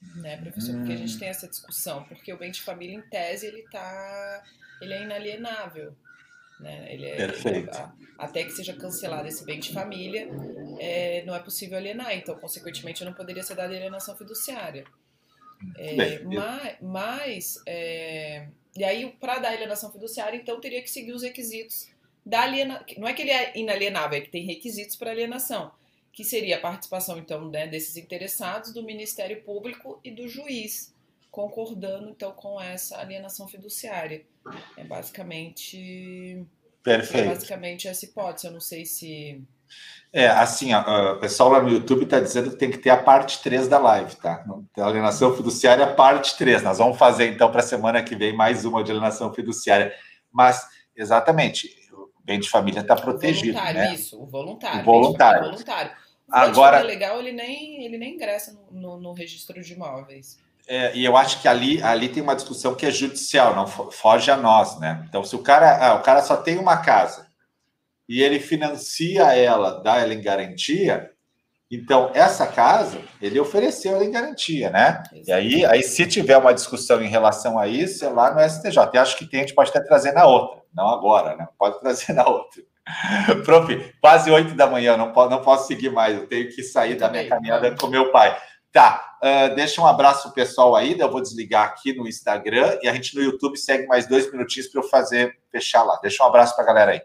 né, professor? Porque a gente hum. tem essa discussão, porque o bem de família, em tese, ele tá, ele é inalienável. Né? Ele é, Perfeito. até que seja cancelado esse bem de família, é, não é possível alienar. Então, consequentemente, não poderia ser dada alienação fiduciária. É, mas, mas é, e aí, para dar alienação fiduciária, então teria que seguir os requisitos da alienação. Não é que ele é inalienável, é que tem requisitos para alienação que seria a participação, então, né, desses interessados, do Ministério Público e do juiz, concordando, então, com essa alienação fiduciária. É basicamente... Perfeito. É basicamente essa hipótese, eu não sei se... É, assim, o pessoal lá no YouTube está dizendo que tem que ter a parte 3 da live, tá? A alienação fiduciária, parte 3. Nós vamos fazer, então, para a semana que vem, mais uma de alienação fiduciária. Mas, exatamente, o bem de família está protegido. O voluntário, né? isso, o voluntário. O voluntário. voluntário. Agora, legal, ele nem, ele nem ingressa no, no, no registro de imóveis. É, e eu acho que ali, ali tem uma discussão que é judicial, não foge a nós, né? Então, se o cara, ah, o cara só tem uma casa e ele financia ela, dá ela em garantia, então essa casa ele ofereceu ela em garantia, né? E aí, aí, se tiver uma discussão em relação a isso, é lá no STJ. Eu acho que tem, a gente pode até trazer na outra, não agora, né? Pode trazer na outra. Prof, quase oito da manhã, não, posso, não posso seguir mais, eu tenho que sair da minha caminhada com meu pai. Tá, uh, deixa um abraço pessoal aí, eu vou desligar aqui no Instagram e a gente no YouTube segue mais dois minutinhos para eu fazer, fechar lá. Deixa um abraço para a galera aí.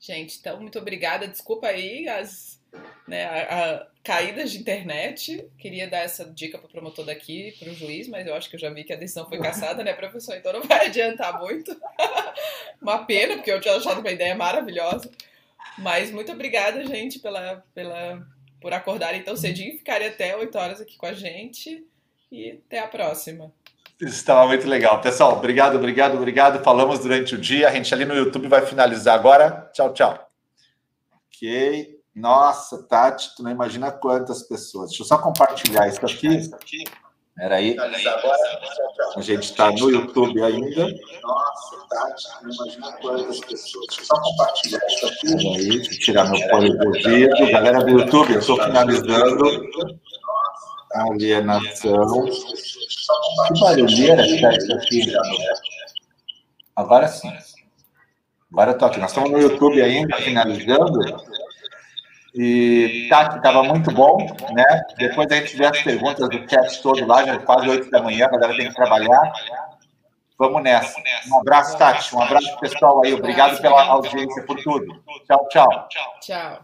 Gente, então, muito obrigada. Desculpa aí as, né, a, a caídas de internet. Queria dar essa dica para o promotor daqui, para o juiz, mas eu acho que eu já vi que a decisão foi caçada, né, professor? Então não vai adiantar muito. uma pena, porque eu tinha achado uma ideia maravilhosa. Mas muito obrigada, gente, pela, pela, por acordarem tão cedinho e ficarem até 8 horas aqui com a gente. E até a próxima. Estava muito legal. Pessoal, obrigado, obrigado, obrigado. Falamos durante o dia. A gente ali no YouTube vai finalizar agora. Tchau, tchau. Ok. Nossa, Tati, tu não imagina quantas pessoas. Deixa eu só compartilhar isso aqui. Espera aí. A gente está no YouTube ainda. Nossa, Tati, não imagina quantas pessoas. Deixa eu só compartilhar isso aqui. Espera aí, deixa eu tirar meu fone do ouvido. Galera do YouTube, eu estou finalizando. Alienação. Que barulheira que tá isso aqui. Agora sim. Agora eu tô aqui. Nós estamos no YouTube ainda, finalizando. E tá, estava muito bom, né? Depois a gente vê as perguntas do chat todo lá, já é quase 8 da manhã, a galera tem que trabalhar. Vamos nessa. Um abraço, Tati. Um abraço pessoal aí. Obrigado pela audiência, por tudo. Tchau, tchau. Tchau.